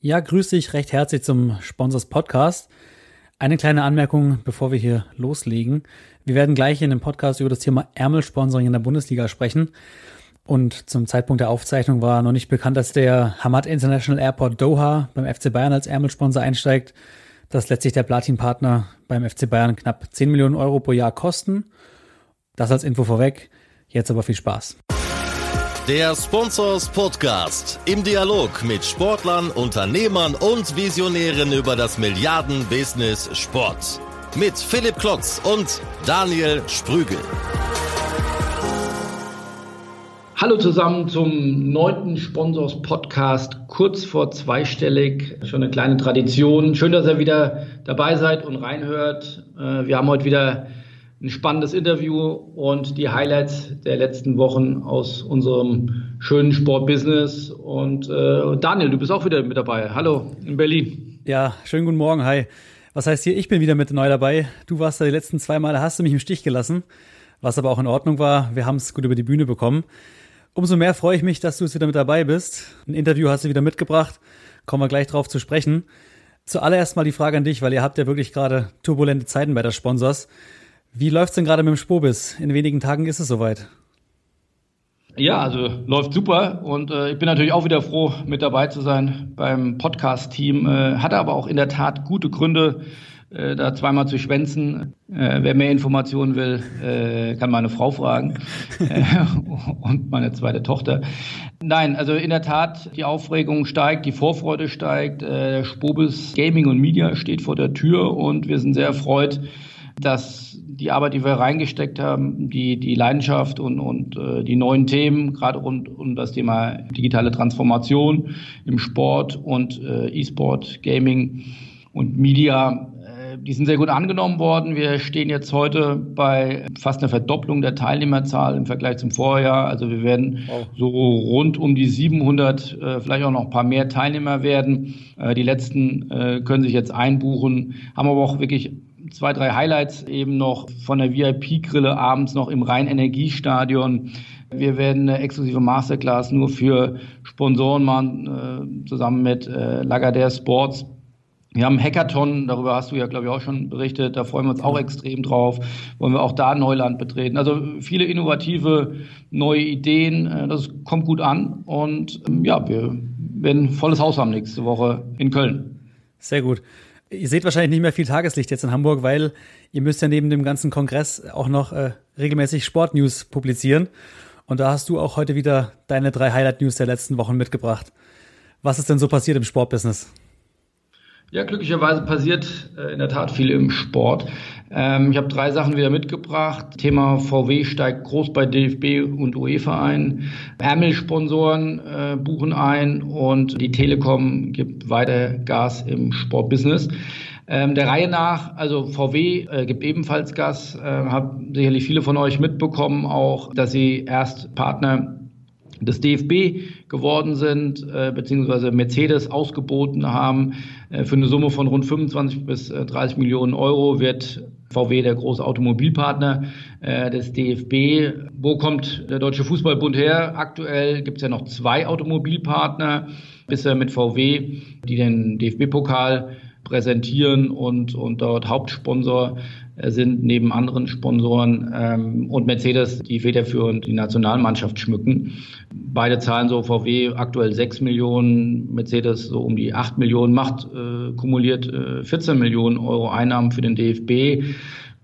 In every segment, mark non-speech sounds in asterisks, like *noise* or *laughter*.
Ja, grüß dich recht herzlich zum Sponsors Podcast. Eine kleine Anmerkung, bevor wir hier loslegen. Wir werden gleich in dem Podcast über das Thema Ärmelsponsoring in der Bundesliga sprechen. Und zum Zeitpunkt der Aufzeichnung war noch nicht bekannt, dass der Hamad International Airport Doha beim FC Bayern als Ärmelsponsor einsteigt. Das letztlich der Platin-Partner beim FC Bayern knapp 10 Millionen Euro pro Jahr kosten. Das als Info vorweg. Jetzt aber viel Spaß. Der Sponsors Podcast im Dialog mit Sportlern, Unternehmern und Visionären über das Milliarden-Business Sport. Mit Philipp Klotz und Daniel Sprügel. Hallo zusammen zum neunten Sponsors Podcast, kurz vor zweistellig. Schon eine kleine Tradition. Schön, dass ihr wieder dabei seid und reinhört. Äh, wir haben heute wieder ein spannendes Interview und die Highlights der letzten Wochen aus unserem schönen Sportbusiness. Und äh, Daniel, du bist auch wieder mit dabei. Hallo in Berlin. Ja, schönen guten Morgen. Hi. Was heißt hier, ich bin wieder mit neu dabei. Du warst da die letzten zwei Male, hast du mich im Stich gelassen, was aber auch in Ordnung war. Wir haben es gut über die Bühne bekommen. Umso mehr freue ich mich, dass du jetzt wieder mit dabei bist. Ein Interview hast du wieder mitgebracht. Kommen wir gleich drauf zu sprechen. Zuallererst mal die Frage an dich, weil ihr habt ja wirklich gerade turbulente Zeiten bei der Sponsors. Wie läuft's denn gerade mit dem Spobis? In wenigen Tagen ist es soweit. Ja, also läuft super und äh, ich bin natürlich auch wieder froh, mit dabei zu sein beim Podcast-Team. Äh, hatte aber auch in der Tat gute Gründe, äh, da zweimal zu schwänzen. Äh, wer mehr Informationen will, äh, kann meine Frau fragen äh, *laughs* und meine zweite Tochter. Nein, also in der Tat, die Aufregung steigt, die Vorfreude steigt. Spobis Gaming und Media steht vor der Tür und wir sind sehr erfreut, dass die Arbeit, die wir reingesteckt haben, die, die Leidenschaft und, und äh, die neuen Themen, gerade rund um das Thema digitale Transformation im Sport und äh, E-Sport, Gaming und Media, äh, die sind sehr gut angenommen worden. Wir stehen jetzt heute bei fast einer Verdopplung der Teilnehmerzahl im Vergleich zum Vorjahr. Also wir werden wow. so rund um die 700, äh, vielleicht auch noch ein paar mehr Teilnehmer werden. Äh, die letzten äh, können sich jetzt einbuchen, haben aber auch wirklich zwei, drei Highlights eben noch von der VIP-Grille abends noch im Rhein-Energiestadion. Wir werden eine exklusive Masterclass nur für Sponsoren machen, äh, zusammen mit äh, Lagardère Sports. Wir haben Hackathon, darüber hast du ja, glaube ich, auch schon berichtet. Da freuen wir uns auch extrem drauf. Wollen wir auch da Neuland betreten. Also viele innovative neue Ideen. Äh, das kommt gut an. Und ähm, ja, wir werden volles Haus haben nächste Woche in Köln. Sehr gut. Ihr seht wahrscheinlich nicht mehr viel Tageslicht jetzt in Hamburg, weil ihr müsst ja neben dem ganzen Kongress auch noch äh, regelmäßig Sportnews publizieren. Und da hast du auch heute wieder deine drei Highlight-News der letzten Wochen mitgebracht. Was ist denn so passiert im Sportbusiness? Ja, glücklicherweise passiert äh, in der Tat viel im Sport. Ähm, ich habe drei Sachen wieder mitgebracht. Thema VW steigt groß bei DFB und UEFA ein. Ärmel-Sponsoren äh, buchen ein und die Telekom gibt weiter Gas im Sportbusiness. Ähm, der Reihe nach, also VW äh, gibt ebenfalls Gas, äh, haben sicherlich viele von euch mitbekommen auch, dass sie erst Partner des DFB geworden sind, äh, beziehungsweise Mercedes ausgeboten haben. Äh, für eine Summe von rund 25 bis äh, 30 Millionen Euro wird VW der große Automobilpartner äh, des DFB. Wo kommt der Deutsche Fußballbund her? Aktuell gibt es ja noch zwei Automobilpartner, bisher mit VW, die den DFB-Pokal präsentieren und, und dort Hauptsponsor äh, sind neben anderen Sponsoren ähm, und Mercedes, die federführend die Nationalmannschaft schmücken. Beide zahlen so VW aktuell 6 Millionen, Mercedes so um die 8 Millionen, macht äh, kumuliert äh, 14 Millionen Euro Einnahmen für den DFB.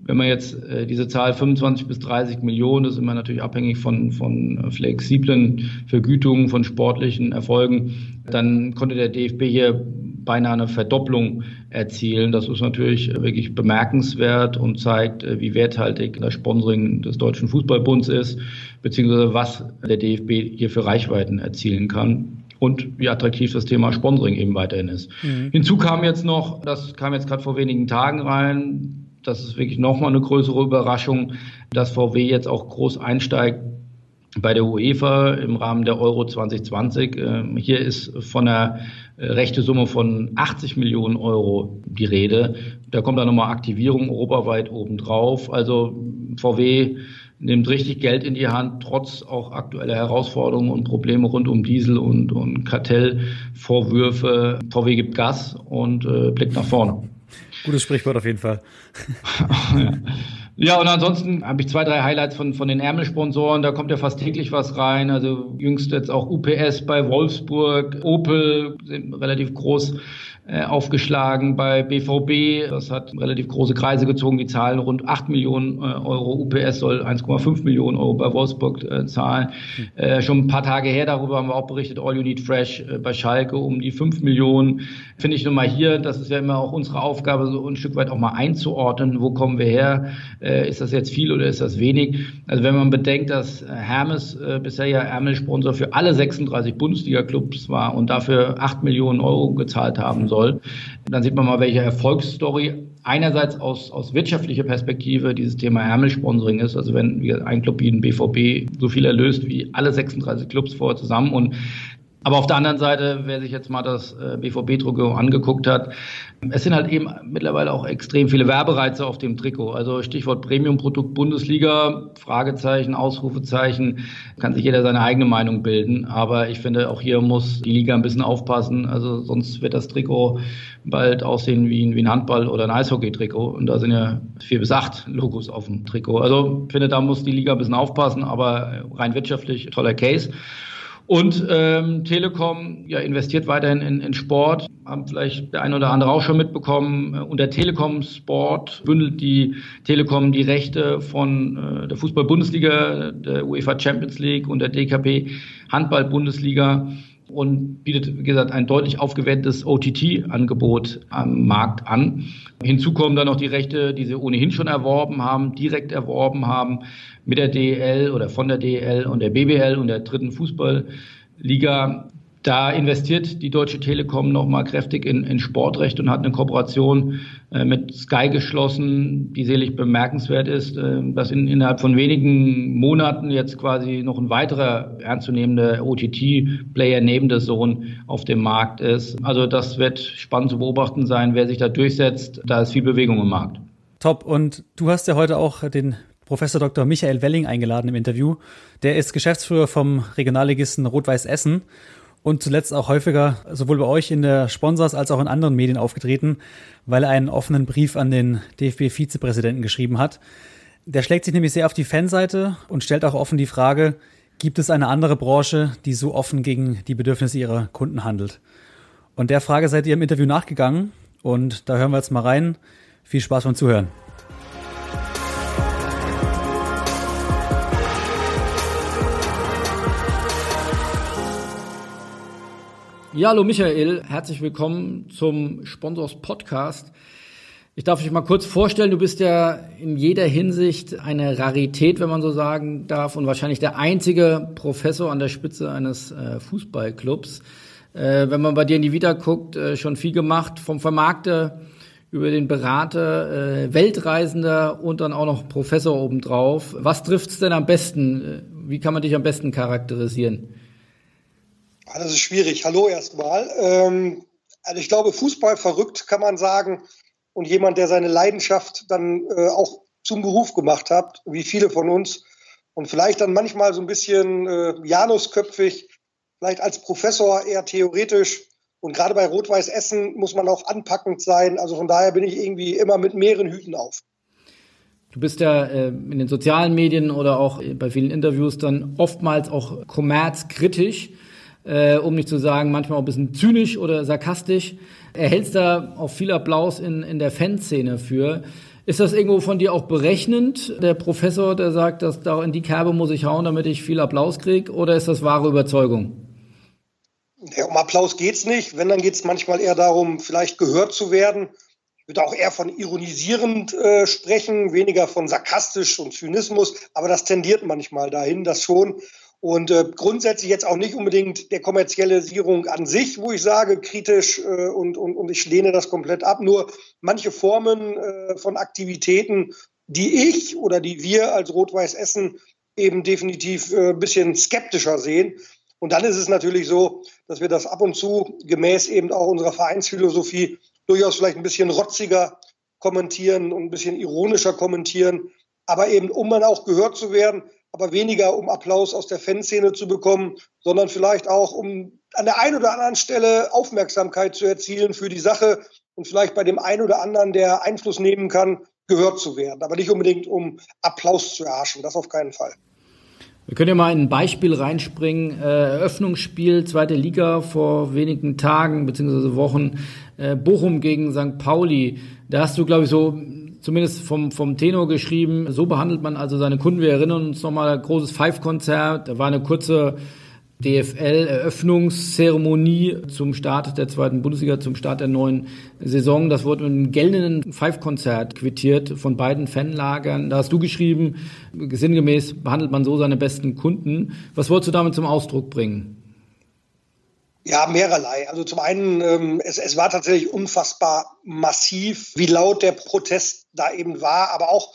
Wenn man jetzt äh, diese Zahl 25 bis 30 Millionen, das ist immer natürlich abhängig von, von flexiblen Vergütungen, von sportlichen Erfolgen, dann konnte der DFB hier beinahe eine Verdopplung erzielen. Das ist natürlich wirklich bemerkenswert und zeigt, äh, wie werthaltig das Sponsoring des Deutschen Fußballbunds ist, beziehungsweise was der DFB hier für Reichweiten erzielen kann und wie attraktiv das Thema Sponsoring eben weiterhin ist. Mhm. Hinzu kam jetzt noch, das kam jetzt gerade vor wenigen Tagen rein, das ist wirklich nochmal eine größere Überraschung, dass VW jetzt auch groß einsteigt bei der UEFA im Rahmen der Euro 2020. Ähm, hier ist von einer äh, rechte Summe von 80 Millionen Euro die Rede. Da kommt dann nochmal Aktivierung europaweit obendrauf. Also VW nimmt richtig Geld in die Hand, trotz auch aktueller Herausforderungen und Probleme rund um Diesel und, und Kartellvorwürfe. VW gibt Gas und äh, blickt nach vorne. Gutes Sprichwort auf jeden Fall. ja. *laughs* Ja, und ansonsten habe ich zwei, drei Highlights von, von den Ärmelsponsoren. Da kommt ja fast täglich was rein. Also jüngst jetzt auch UPS bei Wolfsburg, Opel sind relativ groß äh, aufgeschlagen bei BVB. Das hat relativ große Kreise gezogen. Die zahlen rund 8 Millionen äh, Euro. UPS soll 1,5 Millionen Euro bei Wolfsburg äh, zahlen. Äh, schon ein paar Tage her, darüber haben wir auch berichtet, All You Need Fresh bei Schalke um die 5 Millionen. Finde ich nun mal hier, das ist ja immer auch unsere Aufgabe, so ein Stück weit auch mal einzuordnen. Wo kommen wir her? Äh, ist das jetzt viel oder ist das wenig? Also wenn man bedenkt, dass Hermes äh, bisher ja Ärmelsponsor für alle 36 Bundesliga-Clubs war und dafür 8 Millionen Euro gezahlt haben soll, dann sieht man mal, welche Erfolgsstory einerseits aus, aus wirtschaftlicher Perspektive dieses Thema Ärmelsponsoring ist. Also wenn ein Club wie ein BVB so viel erlöst wie alle 36 Clubs vorher zusammen und aber auf der anderen Seite, wer sich jetzt mal das äh, BVB-Trikot angeguckt hat, es sind halt eben mittlerweile auch extrem viele Werbereize auf dem Trikot. Also Stichwort Premium-Produkt Bundesliga, Fragezeichen, Ausrufezeichen, kann sich jeder seine eigene Meinung bilden. Aber ich finde, auch hier muss die Liga ein bisschen aufpassen. Also sonst wird das Trikot bald aussehen wie ein, Handball- oder ein Eishockey-Trikot. Und da sind ja vier bis acht Logos auf dem Trikot. Also ich finde, da muss die Liga ein bisschen aufpassen, aber rein wirtschaftlich toller Case. Und ähm, Telekom ja, investiert weiterhin in, in Sport, haben vielleicht der eine oder andere auch schon mitbekommen. Äh, unter Telekom Sport bündelt die Telekom die Rechte von äh, der Fußball-Bundesliga, der UEFA Champions League und der DKP Handball-Bundesliga und bietet, wie gesagt, ein deutlich aufgewertetes OTT-Angebot am Markt an. Hinzu kommen dann noch die Rechte, die sie ohnehin schon erworben haben, direkt erworben haben mit der DEL oder von der DEL und der BBL und der dritten Fußballliga. Da investiert die Deutsche Telekom nochmal kräftig in, in Sportrecht und hat eine Kooperation äh, mit Sky geschlossen, die sicherlich bemerkenswert ist, äh, dass in, innerhalb von wenigen Monaten jetzt quasi noch ein weiterer ernstzunehmender OTT-Player neben der Zone auf dem Markt ist. Also das wird spannend zu beobachten sein, wer sich da durchsetzt. Da ist viel Bewegung im Markt. Top. Und du hast ja heute auch den Professor Dr. Michael Welling eingeladen im Interview. Der ist Geschäftsführer vom Regionalligisten Rot-Weiß Essen und zuletzt auch häufiger sowohl bei euch in der Sponsors als auch in anderen Medien aufgetreten, weil er einen offenen Brief an den DFB-Vizepräsidenten geschrieben hat. Der schlägt sich nämlich sehr auf die Fanseite und stellt auch offen die Frage, gibt es eine andere Branche, die so offen gegen die Bedürfnisse ihrer Kunden handelt? Und der Frage seid ihr im Interview nachgegangen und da hören wir jetzt mal rein. Viel Spaß beim Zuhören. Ja, hallo Michael, herzlich willkommen zum Sponsors Podcast. Ich darf dich mal kurz vorstellen, du bist ja in jeder Hinsicht eine Rarität, wenn man so sagen darf, und wahrscheinlich der einzige Professor an der Spitze eines äh, Fußballclubs. Äh, wenn man bei dir in die Vita guckt, äh, schon viel gemacht, vom Vermarkter über den Berater, äh, Weltreisender und dann auch noch Professor obendrauf. Was trifft's denn am besten? Äh, wie kann man dich am besten charakterisieren? Das ist schwierig. Hallo erstmal. Ähm, also ich glaube, Fußball verrückt kann man sagen. Und jemand, der seine Leidenschaft dann äh, auch zum Beruf gemacht hat, wie viele von uns. Und vielleicht dann manchmal so ein bisschen äh, Janusköpfig, vielleicht als Professor eher theoretisch. Und gerade bei Rot-Weiß Essen muss man auch anpackend sein. Also von daher bin ich irgendwie immer mit mehreren Hüten auf. Du bist ja äh, in den sozialen Medien oder auch bei vielen Interviews dann oftmals auch kommerzkritisch äh, um nicht zu sagen, manchmal auch ein bisschen zynisch oder sarkastisch. Erhältst da auch viel Applaus in, in der Fanszene für. Ist das irgendwo von dir auch berechnend, der Professor, der sagt, dass da in die Kerbe muss ich hauen, damit ich viel Applaus kriege, oder ist das wahre Überzeugung? Ja, um Applaus geht's nicht. Wenn, dann geht's manchmal eher darum, vielleicht gehört zu werden. Ich würde auch eher von ironisierend äh, sprechen, weniger von sarkastisch und Zynismus, aber das tendiert manchmal dahin, das schon. Und äh, grundsätzlich jetzt auch nicht unbedingt der Kommerzialisierung an sich, wo ich sage, kritisch äh, und, und, und ich lehne das komplett ab. Nur manche Formen äh, von Aktivitäten, die ich oder die wir als Rot-Weiß Essen eben definitiv äh, bisschen skeptischer sehen. Und dann ist es natürlich so, dass wir das ab und zu gemäß eben auch unserer Vereinsphilosophie durchaus vielleicht ein bisschen rotziger kommentieren und ein bisschen ironischer kommentieren, aber eben um dann auch gehört zu werden, aber weniger um Applaus aus der Fanszene zu bekommen, sondern vielleicht auch um an der einen oder anderen Stelle Aufmerksamkeit zu erzielen für die Sache und vielleicht bei dem einen oder anderen, der Einfluss nehmen kann, gehört zu werden. Aber nicht unbedingt um Applaus zu erhaschen, das auf keinen Fall. Wir können ja mal ein Beispiel reinspringen. Äh, Eröffnungsspiel, zweite Liga vor wenigen Tagen bzw. Wochen. Äh, Bochum gegen St. Pauli. Da hast du, glaube ich, so zumindest vom, vom Tenor geschrieben, so behandelt man also seine Kunden. Wir erinnern uns nochmal, großes Five-Konzert. Da war eine kurze DFL-Eröffnungszeremonie zum Start der zweiten Bundesliga, zum Start der neuen Saison. Das wurde mit einem geltenden Five-Konzert quittiert von beiden Fanlagern. Da hast du geschrieben, sinngemäß behandelt man so seine besten Kunden. Was wolltest du damit zum Ausdruck bringen? Ja, mehrerlei. Also zum einen, ähm, es, es war tatsächlich unfassbar massiv, wie laut der Protest da eben war, aber auch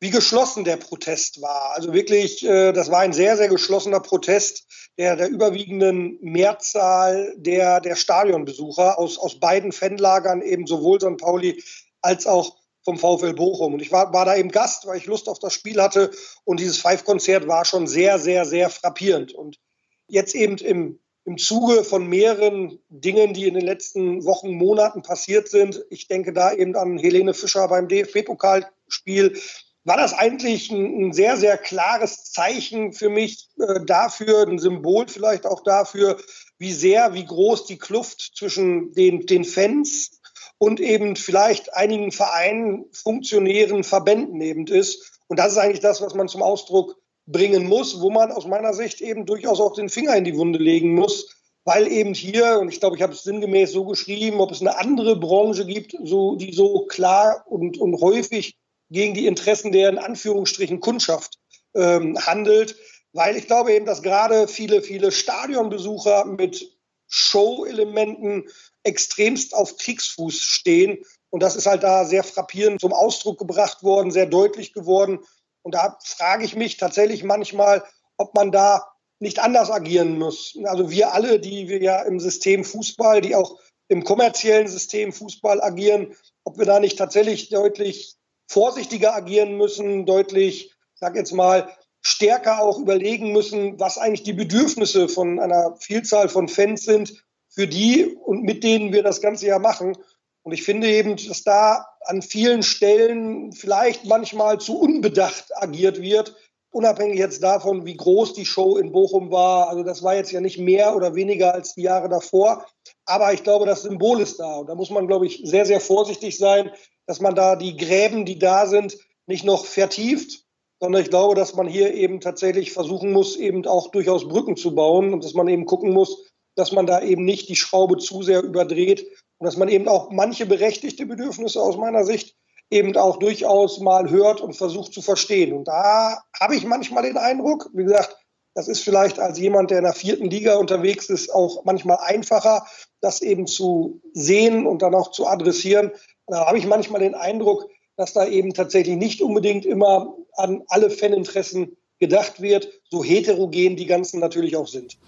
wie geschlossen der Protest war. Also wirklich, äh, das war ein sehr, sehr geschlossener Protest der, der überwiegenden Mehrzahl der, der Stadionbesucher aus, aus beiden Fanlagern, eben sowohl St. Pauli als auch vom VfL Bochum. Und ich war, war da eben Gast, weil ich Lust auf das Spiel hatte. Und dieses Five-Konzert war schon sehr, sehr, sehr frappierend. Und jetzt eben im, im Zuge von mehreren Dingen, die in den letzten Wochen, Monaten passiert sind, ich denke da eben an Helene Fischer beim DFB-Pokalspiel, war das eigentlich ein, ein, sehr, sehr klares Zeichen für mich äh, dafür, ein Symbol vielleicht auch dafür, wie sehr, wie groß die Kluft zwischen den, den Fans und eben vielleicht einigen Vereinen, Funktionären, Verbänden eben ist. Und das ist eigentlich das, was man zum Ausdruck bringen muss, wo man aus meiner Sicht eben durchaus auch den Finger in die Wunde legen muss, weil eben hier, und ich glaube, ich habe es sinngemäß so geschrieben, ob es eine andere Branche gibt, so, die so klar und, und häufig gegen die Interessen der in Anführungsstrichen Kundschaft ähm, handelt, weil ich glaube eben, dass gerade viele, viele Stadionbesucher mit Show-Elementen extremst auf Kriegsfuß stehen. Und das ist halt da sehr frappierend zum Ausdruck gebracht worden, sehr deutlich geworden. Und da frage ich mich tatsächlich manchmal, ob man da nicht anders agieren muss. Also wir alle, die wir ja im System Fußball, die auch im kommerziellen System Fußball agieren, ob wir da nicht tatsächlich deutlich vorsichtiger agieren müssen, deutlich, sag jetzt mal, stärker auch überlegen müssen, was eigentlich die Bedürfnisse von einer Vielzahl von Fans sind, für die und mit denen wir das ganze ja machen. Und ich finde eben, dass da an vielen Stellen vielleicht manchmal zu unbedacht agiert wird, unabhängig jetzt davon, wie groß die Show in Bochum war. Also das war jetzt ja nicht mehr oder weniger als die Jahre davor. Aber ich glaube, das Symbol ist da. Und da muss man, glaube ich, sehr, sehr vorsichtig sein, dass man da die Gräben, die da sind, nicht noch vertieft, sondern ich glaube, dass man hier eben tatsächlich versuchen muss, eben auch durchaus Brücken zu bauen und dass man eben gucken muss, dass man da eben nicht die Schraube zu sehr überdreht und dass man eben auch manche berechtigte Bedürfnisse aus meiner Sicht eben auch durchaus mal hört und versucht zu verstehen. Und da habe ich manchmal den Eindruck, wie gesagt, das ist vielleicht als jemand, der in der vierten Liga unterwegs ist, auch manchmal einfacher, das eben zu sehen und dann auch zu adressieren, da habe ich manchmal den Eindruck, dass da eben tatsächlich nicht unbedingt immer an alle Faninteressen gedacht wird, so heterogen die ganzen natürlich auch sind.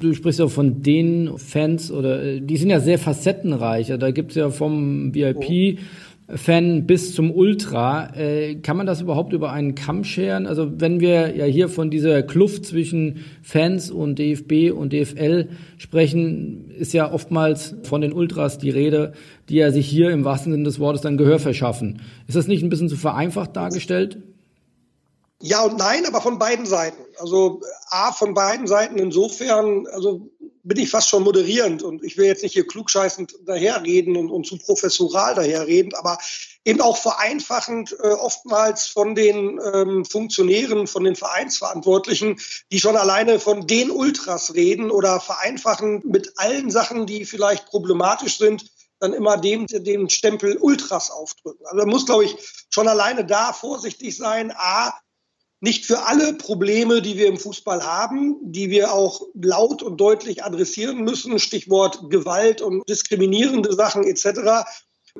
Du sprichst ja von den Fans oder die sind ja sehr facettenreich. Da gibt es ja vom VIP Fan bis zum Ultra. Äh, kann man das überhaupt über einen Kamm scheren? Also wenn wir ja hier von dieser Kluft zwischen Fans und DFB und DFL sprechen, ist ja oftmals von den Ultras die Rede, die ja sich hier im wahrsten Sinne des Wortes dann Gehör verschaffen. Ist das nicht ein bisschen zu vereinfacht dargestellt? Ja und nein, aber von beiden Seiten. Also A, von beiden Seiten insofern, also bin ich fast schon moderierend und ich will jetzt nicht hier klugscheißend daherreden und, und zu professoral daherreden, aber eben auch vereinfachend äh, oftmals von den ähm, Funktionären, von den Vereinsverantwortlichen, die schon alleine von den Ultras reden oder vereinfachen mit allen Sachen, die vielleicht problematisch sind, dann immer dem den Stempel Ultras aufdrücken. Also man muss, glaube ich, schon alleine da vorsichtig sein. A, nicht für alle Probleme, die wir im Fußball haben, die wir auch laut und deutlich adressieren müssen, Stichwort Gewalt und diskriminierende Sachen etc.,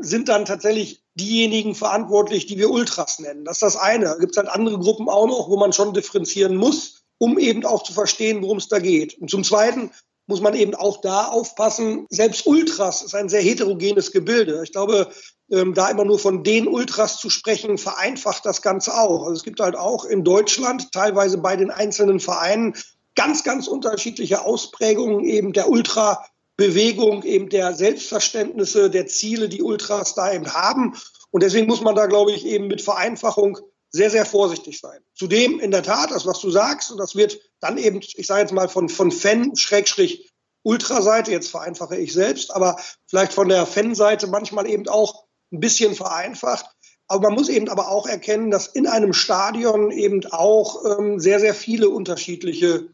sind dann tatsächlich diejenigen verantwortlich, die wir Ultras nennen. Das ist das eine. Da gibt es halt andere Gruppen auch noch, wo man schon differenzieren muss, um eben auch zu verstehen, worum es da geht. Und zum Zweiten muss man eben auch da aufpassen, selbst Ultras ist ein sehr heterogenes Gebilde. Ich glaube, ähm, da immer nur von den Ultras zu sprechen, vereinfacht das Ganze auch. Also es gibt halt auch in Deutschland teilweise bei den einzelnen Vereinen ganz, ganz unterschiedliche Ausprägungen eben der Ultra-Bewegung, eben der Selbstverständnisse, der Ziele, die Ultras da eben haben. Und deswegen muss man da, glaube ich, eben mit Vereinfachung sehr, sehr vorsichtig sein. Zudem in der Tat, das, was du sagst, und das wird dann eben, ich sage jetzt mal von, von Fan, Schrägstrich, Ultraseite, jetzt vereinfache ich selbst, aber vielleicht von der Fanseite manchmal eben auch ein bisschen vereinfacht. Aber man muss eben aber auch erkennen, dass in einem Stadion eben auch ähm, sehr, sehr viele unterschiedliche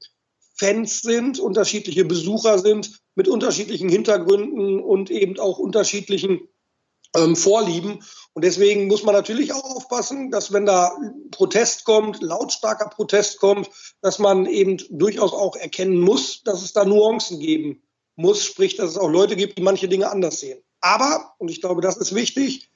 Fans sind, unterschiedliche Besucher sind mit unterschiedlichen Hintergründen und eben auch unterschiedlichen ähm, Vorlieben. Und deswegen muss man natürlich auch aufpassen, dass wenn da Protest kommt, lautstarker Protest kommt, dass man eben durchaus auch erkennen muss, dass es da Nuancen geben muss, sprich, dass es auch Leute gibt, die manche Dinge anders sehen. Aber, und ich glaube, das ist wichtig,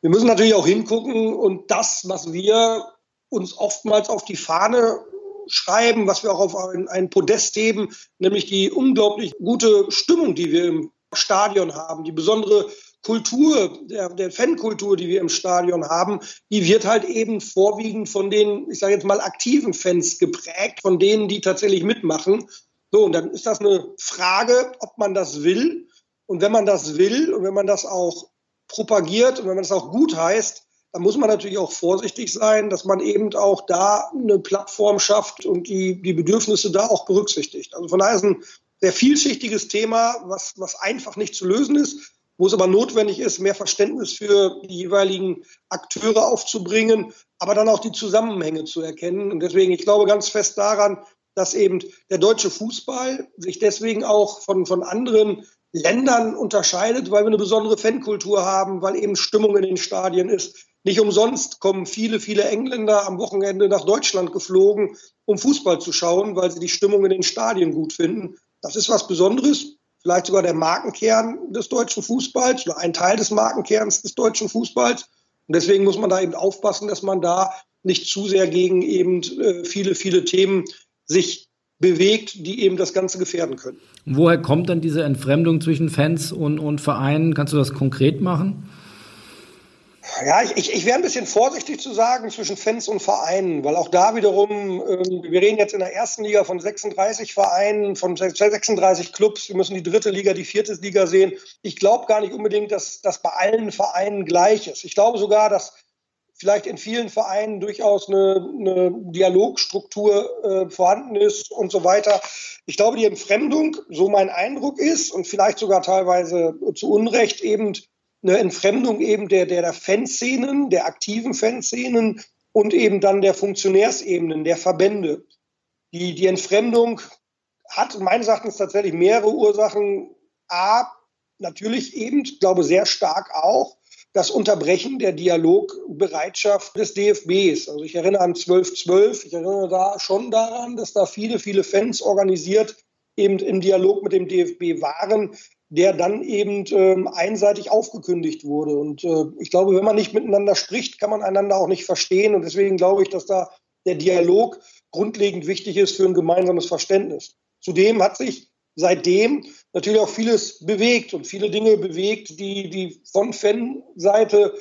wir müssen natürlich auch hingucken und das, was wir uns oftmals auf die Fahne schreiben, was wir auch auf ein, Podest heben, nämlich die unglaublich gute Stimmung, die wir im Stadion haben, die besondere Kultur, der, der Fankultur, die wir im Stadion haben, die wird halt eben vorwiegend von den, ich sage jetzt mal, aktiven Fans geprägt, von denen, die tatsächlich mitmachen. So, und dann ist das eine Frage, ob man das will. Und wenn man das will und wenn man das auch propagiert und wenn man das auch gut heißt, dann muss man natürlich auch vorsichtig sein, dass man eben auch da eine Plattform schafft und die, die Bedürfnisse da auch berücksichtigt. Also von daher ist ein sehr vielschichtiges Thema, was, was einfach nicht zu lösen ist wo es aber notwendig ist, mehr Verständnis für die jeweiligen Akteure aufzubringen, aber dann auch die Zusammenhänge zu erkennen. Und deswegen, ich glaube ganz fest daran, dass eben der deutsche Fußball sich deswegen auch von, von anderen Ländern unterscheidet, weil wir eine besondere Fankultur haben, weil eben Stimmung in den Stadien ist. Nicht umsonst kommen viele, viele Engländer am Wochenende nach Deutschland geflogen, um Fußball zu schauen, weil sie die Stimmung in den Stadien gut finden. Das ist was Besonderes vielleicht sogar der Markenkern des deutschen Fußballs oder ein Teil des Markenkerns des deutschen Fußballs. Und deswegen muss man da eben aufpassen, dass man da nicht zu sehr gegen eben äh, viele, viele Themen sich bewegt, die eben das Ganze gefährden können. Woher kommt dann diese Entfremdung zwischen Fans und, und Vereinen? Kannst du das konkret machen? Ja, ich, ich, ich wäre ein bisschen vorsichtig zu sagen zwischen Fans und Vereinen, weil auch da wiederum, ähm, wir reden jetzt in der ersten Liga von 36 Vereinen, von 36 Clubs, wir müssen die dritte Liga, die vierte Liga sehen. Ich glaube gar nicht unbedingt, dass das bei allen Vereinen gleich ist. Ich glaube sogar, dass vielleicht in vielen Vereinen durchaus eine, eine Dialogstruktur äh, vorhanden ist und so weiter. Ich glaube, die Entfremdung, so mein Eindruck ist und vielleicht sogar teilweise zu Unrecht eben eine Entfremdung eben der, der, der Fanszenen, der aktiven Fanszenen und eben dann der Funktionärsebenen, der Verbände. Die, die Entfremdung hat meines Erachtens tatsächlich mehrere Ursachen. A, natürlich eben, ich glaube sehr stark auch, das Unterbrechen der Dialogbereitschaft des DFBs. Also ich erinnere an 1212, ich erinnere da schon daran, dass da viele, viele Fans organisiert eben im Dialog mit dem DFB waren, der dann eben ähm, einseitig aufgekündigt wurde. Und äh, ich glaube, wenn man nicht miteinander spricht, kann man einander auch nicht verstehen. Und deswegen glaube ich, dass da der Dialog grundlegend wichtig ist für ein gemeinsames Verständnis. Zudem hat sich seitdem natürlich auch vieles bewegt und viele Dinge bewegt, die, die von Fanseite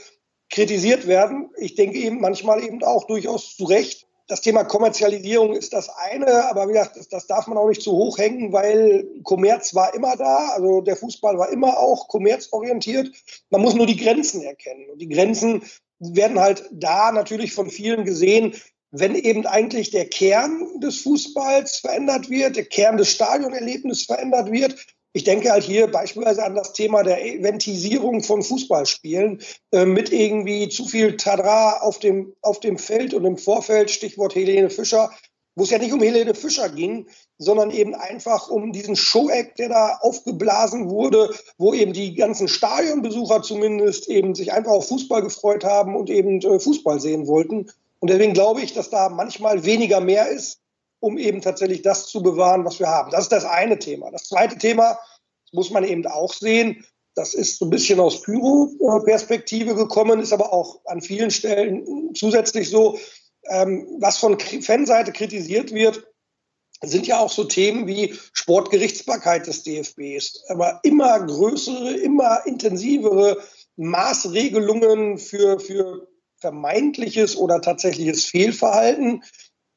kritisiert werden. Ich denke eben manchmal eben auch durchaus zu Recht das Thema Kommerzialisierung ist das eine, aber wie gesagt, das, das, darf man auch nicht zu hoch hängen, weil Kommerz war immer da, also der Fußball war immer auch kommerzorientiert. Man muss nur die Grenzen erkennen. Und die Grenzen werden halt da natürlich von vielen gesehen, wenn eben eigentlich der Kern des Fußballs verändert wird, der Kern des Stadionerlebnisses verändert wird, ich denke halt hier beispielsweise an das Thema der Eventisierung von Fußballspielen äh, mit irgendwie zu viel Tadra auf dem, auf dem Feld und im Vorfeld, Stichwort Helene Fischer, wo es ja nicht um Helene Fischer ging, sondern eben einfach um diesen Show-Act, der da aufgeblasen wurde, wo eben die ganzen Stadionbesucher zumindest eben sich einfach auf Fußball gefreut haben und eben äh, Fußball sehen wollten. Und deswegen glaube ich, dass da manchmal weniger mehr ist um eben tatsächlich das zu bewahren, was wir haben. Das ist das eine Thema. Das zweite Thema muss man eben auch sehen. Das ist so ein bisschen aus Pyro-Perspektive gekommen, ist aber auch an vielen Stellen zusätzlich so. Ähm, was von Fanseite kritisiert wird, sind ja auch so Themen wie Sportgerichtsbarkeit des DFBs. Aber immer größere, immer intensivere Maßregelungen für, für vermeintliches oder tatsächliches Fehlverhalten.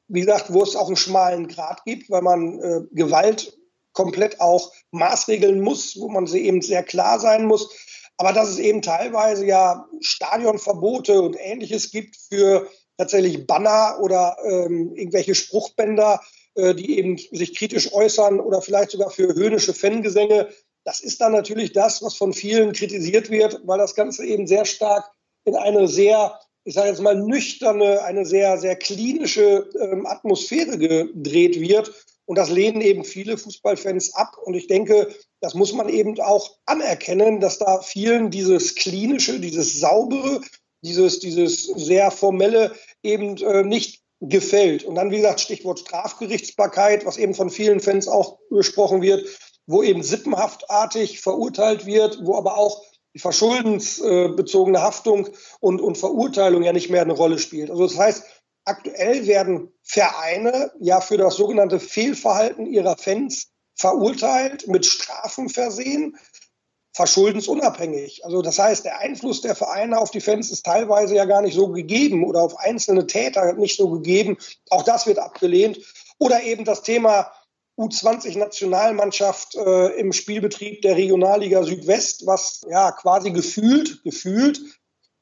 Wie gesagt, wo es auch einen schmalen Grad gibt, weil man äh, Gewalt komplett auch maßregeln muss, wo man sie eben sehr klar sein muss. Aber dass es eben teilweise ja Stadionverbote und ähnliches gibt für tatsächlich Banner oder ähm, irgendwelche Spruchbänder, äh, die eben sich kritisch äußern oder vielleicht sogar für höhnische Fangesänge. Das ist dann natürlich das, was von vielen kritisiert wird, weil das Ganze eben sehr stark in eine sehr, ich sage jetzt mal nüchterne, eine sehr, sehr klinische ähm, Atmosphäre gedreht wird. Und das lehnen eben viele Fußballfans ab. Und ich denke, das muss man eben auch anerkennen, dass da vielen dieses klinische, dieses saubere, dieses, dieses sehr formelle eben äh, nicht gefällt. Und dann, wie gesagt, Stichwort Strafgerichtsbarkeit, was eben von vielen Fans auch besprochen wird, wo eben sippenhaftartig verurteilt wird, wo aber auch verschuldensbezogene Haftung und, und Verurteilung ja nicht mehr eine Rolle spielt. Also das heißt, aktuell werden Vereine ja für das sogenannte Fehlverhalten ihrer Fans verurteilt, mit Strafen versehen verschuldensunabhängig. Also das heißt, der Einfluss der Vereine auf die Fans ist teilweise ja gar nicht so gegeben oder auf einzelne Täter nicht so gegeben. Auch das wird abgelehnt. Oder eben das Thema U20-Nationalmannschaft äh, im Spielbetrieb der Regionalliga Südwest, was ja quasi gefühlt, gefühlt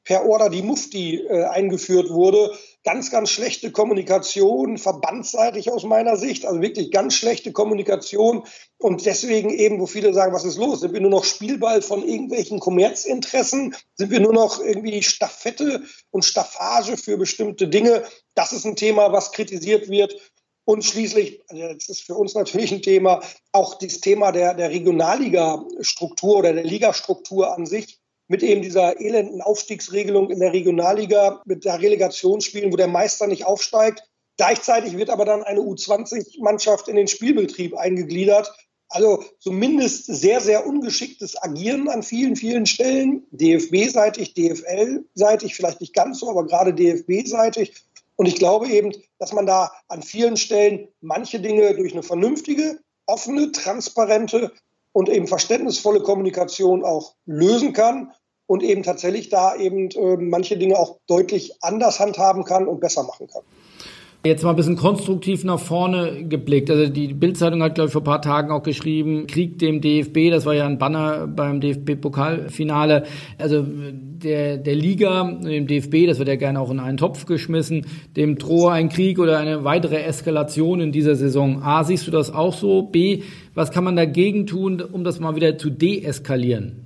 per Order die Mufti äh, eingeführt wurde. Ganz, ganz schlechte Kommunikation, verbandsseitig aus meiner Sicht, also wirklich ganz schlechte Kommunikation. Und deswegen eben, wo viele sagen, was ist los? Sind wir nur noch Spielball von irgendwelchen Kommerzinteressen? Sind wir nur noch irgendwie Staffette und Staffage für bestimmte Dinge? Das ist ein Thema, was kritisiert wird. Und schließlich, also das ist für uns natürlich ein Thema, auch das Thema der, der Regionalliga-Struktur oder der Ligastruktur an sich mit eben dieser elenden Aufstiegsregelung in der Regionalliga, mit der Relegationsspielen, wo der Meister nicht aufsteigt. Gleichzeitig wird aber dann eine U20-Mannschaft in den Spielbetrieb eingegliedert. Also zumindest sehr, sehr ungeschicktes Agieren an vielen, vielen Stellen. DFB-seitig, DFL-seitig, vielleicht nicht ganz so, aber gerade DFB-seitig. Und ich glaube eben, dass man da an vielen Stellen manche Dinge durch eine vernünftige, offene, transparente und eben verständnisvolle Kommunikation auch lösen kann und eben tatsächlich da eben äh, manche Dinge auch deutlich anders handhaben kann und besser machen kann. Jetzt mal ein bisschen konstruktiv nach vorne geblickt. Also die Bildzeitung hat, glaube ich, vor ein paar Tagen auch geschrieben, Krieg dem DFB, das war ja ein Banner beim DFB-Pokalfinale. Also der, der Liga, dem DFB, das wird ja gerne auch in einen Topf geschmissen, dem drohe ein Krieg oder eine weitere Eskalation in dieser Saison. A, siehst du das auch so? B, was kann man dagegen tun, um das mal wieder zu deeskalieren?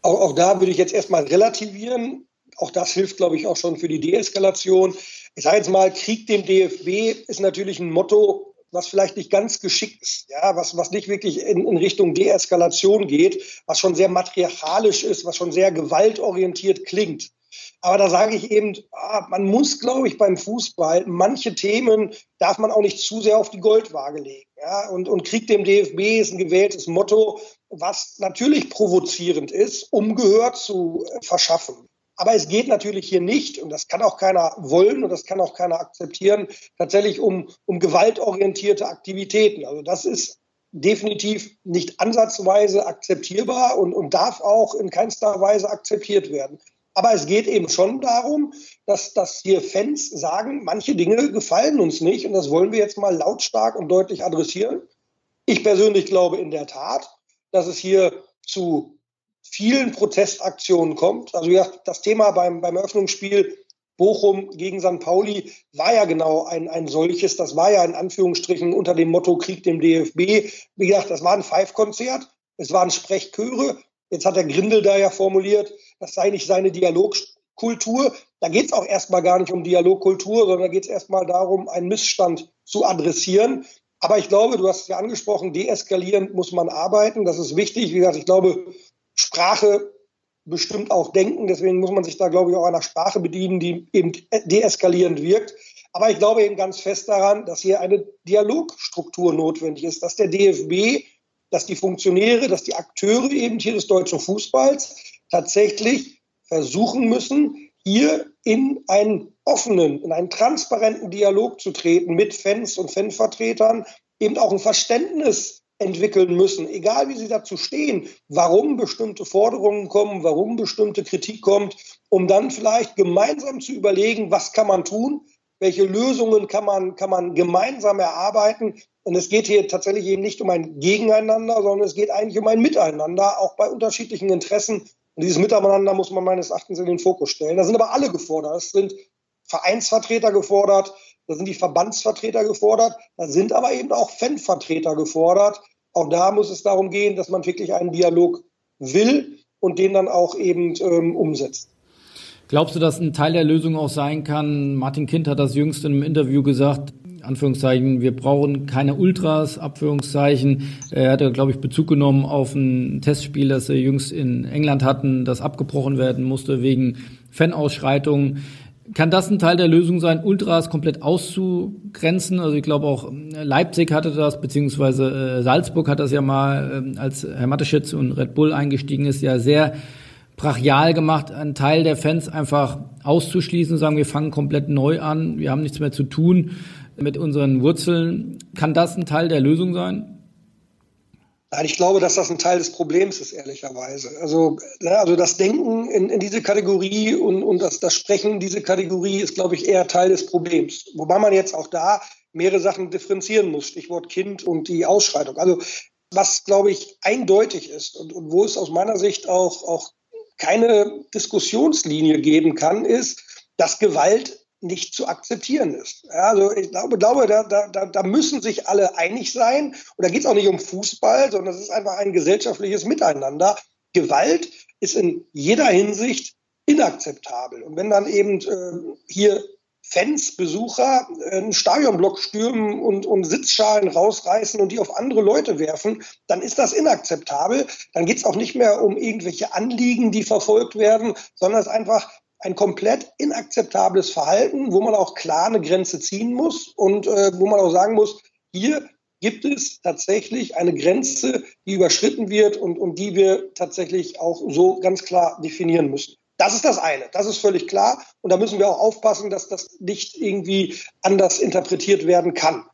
Auch, auch da würde ich jetzt erstmal relativieren. Auch das hilft, glaube ich, auch schon für die Deeskalation ich sage jetzt mal, Krieg dem DFB ist natürlich ein Motto, was vielleicht nicht ganz geschickt ist, ja, was, was nicht wirklich in, in Richtung Deeskalation geht, was schon sehr matriarchalisch ist, was schon sehr gewaltorientiert klingt. Aber da sage ich eben, ah, man muss, glaube ich, beim Fußball manche Themen darf man auch nicht zu sehr auf die Goldwaage legen. Ja? Und, und Krieg dem DFB ist ein gewähltes Motto, was natürlich provozierend ist, um Gehör zu verschaffen. Aber es geht natürlich hier nicht, und das kann auch keiner wollen und das kann auch keiner akzeptieren, tatsächlich um, um gewaltorientierte Aktivitäten. Also das ist definitiv nicht ansatzweise akzeptierbar und, und darf auch in keinster Weise akzeptiert werden. Aber es geht eben schon darum, dass, dass hier Fans sagen, manche Dinge gefallen uns nicht und das wollen wir jetzt mal lautstark und deutlich adressieren. Ich persönlich glaube in der Tat, dass es hier zu vielen Protestaktionen kommt. Also ja, das Thema beim, beim Eröffnungsspiel Bochum gegen St. Pauli war ja genau ein, ein solches. Das war ja in Anführungsstrichen unter dem Motto Krieg dem DFB. Wie gesagt, das war ein Five-Konzert. Es waren Sprechchöre. Jetzt hat der Grindel da ja formuliert, das sei nicht seine Dialogkultur. Da geht es auch erstmal gar nicht um Dialogkultur, sondern da geht es erstmal darum, einen Missstand zu adressieren. Aber ich glaube, du hast es ja angesprochen, deeskalierend muss man arbeiten. Das ist wichtig. Wie gesagt, ich glaube, Sprache bestimmt auch denken. Deswegen muss man sich da, glaube ich, auch einer Sprache bedienen, die eben deeskalierend wirkt. Aber ich glaube eben ganz fest daran, dass hier eine Dialogstruktur notwendig ist, dass der DFB, dass die Funktionäre, dass die Akteure eben hier des deutschen Fußballs tatsächlich versuchen müssen, hier in einen offenen, in einen transparenten Dialog zu treten mit Fans und Fanvertretern, eben auch ein Verständnis entwickeln müssen, egal wie sie dazu stehen, warum bestimmte Forderungen kommen, warum bestimmte Kritik kommt, um dann vielleicht gemeinsam zu überlegen, was kann man tun, welche Lösungen kann man, kann man gemeinsam erarbeiten. Und es geht hier tatsächlich eben nicht um ein Gegeneinander, sondern es geht eigentlich um ein Miteinander, auch bei unterschiedlichen Interessen. Und dieses Miteinander muss man meines Erachtens in den Fokus stellen. Da sind aber alle gefordert. Es sind Vereinsvertreter gefordert, da sind die Verbandsvertreter gefordert, da sind aber eben auch Fanvertreter gefordert. Auch da muss es darum gehen, dass man wirklich einen Dialog will und den dann auch eben ähm, umsetzt. Glaubst du, dass ein Teil der Lösung auch sein kann? Martin Kind hat das jüngst in einem Interview gesagt, Anführungszeichen, wir brauchen keine Ultras, Abführungszeichen. Er hat glaube ich, Bezug genommen auf ein Testspiel, das sie jüngst in England hatten, das abgebrochen werden musste wegen Fanausschreitungen. Kann das ein Teil der Lösung sein, Ultras komplett auszugrenzen? Also ich glaube auch Leipzig hatte das, beziehungsweise äh, Salzburg hat das ja mal, äh, als Herr Mateschitz und Red Bull eingestiegen ist, ja sehr brachial gemacht, einen Teil der Fans einfach auszuschließen, sagen, wir fangen komplett neu an, wir haben nichts mehr zu tun mit unseren Wurzeln. Kann das ein Teil der Lösung sein? Nein, ich glaube, dass das ein Teil des Problems ist, ehrlicherweise. Also, ne, also das Denken in, in diese Kategorie und, und das, das Sprechen in diese Kategorie ist, glaube ich, eher Teil des Problems. Wobei man jetzt auch da mehrere Sachen differenzieren muss, Stichwort Kind und die Ausschreitung. Also was, glaube ich, eindeutig ist und, und wo es aus meiner Sicht auch, auch keine Diskussionslinie geben kann, ist, dass Gewalt nicht zu akzeptieren ist. Also ich glaube, glaube da, da, da müssen sich alle einig sein. Und da geht es auch nicht um Fußball, sondern es ist einfach ein gesellschaftliches Miteinander. Gewalt ist in jeder Hinsicht inakzeptabel. Und wenn dann eben äh, hier Fans, Besucher äh, einen Stadionblock stürmen und, und Sitzschalen rausreißen und die auf andere Leute werfen, dann ist das inakzeptabel. Dann geht es auch nicht mehr um irgendwelche Anliegen, die verfolgt werden, sondern es ist einfach ein komplett inakzeptables Verhalten, wo man auch klar eine Grenze ziehen muss und äh, wo man auch sagen muss, hier gibt es tatsächlich eine Grenze, die überschritten wird und, und die wir tatsächlich auch so ganz klar definieren müssen. Das ist das eine, das ist völlig klar. Und da müssen wir auch aufpassen, dass das nicht irgendwie anders interpretiert werden kann.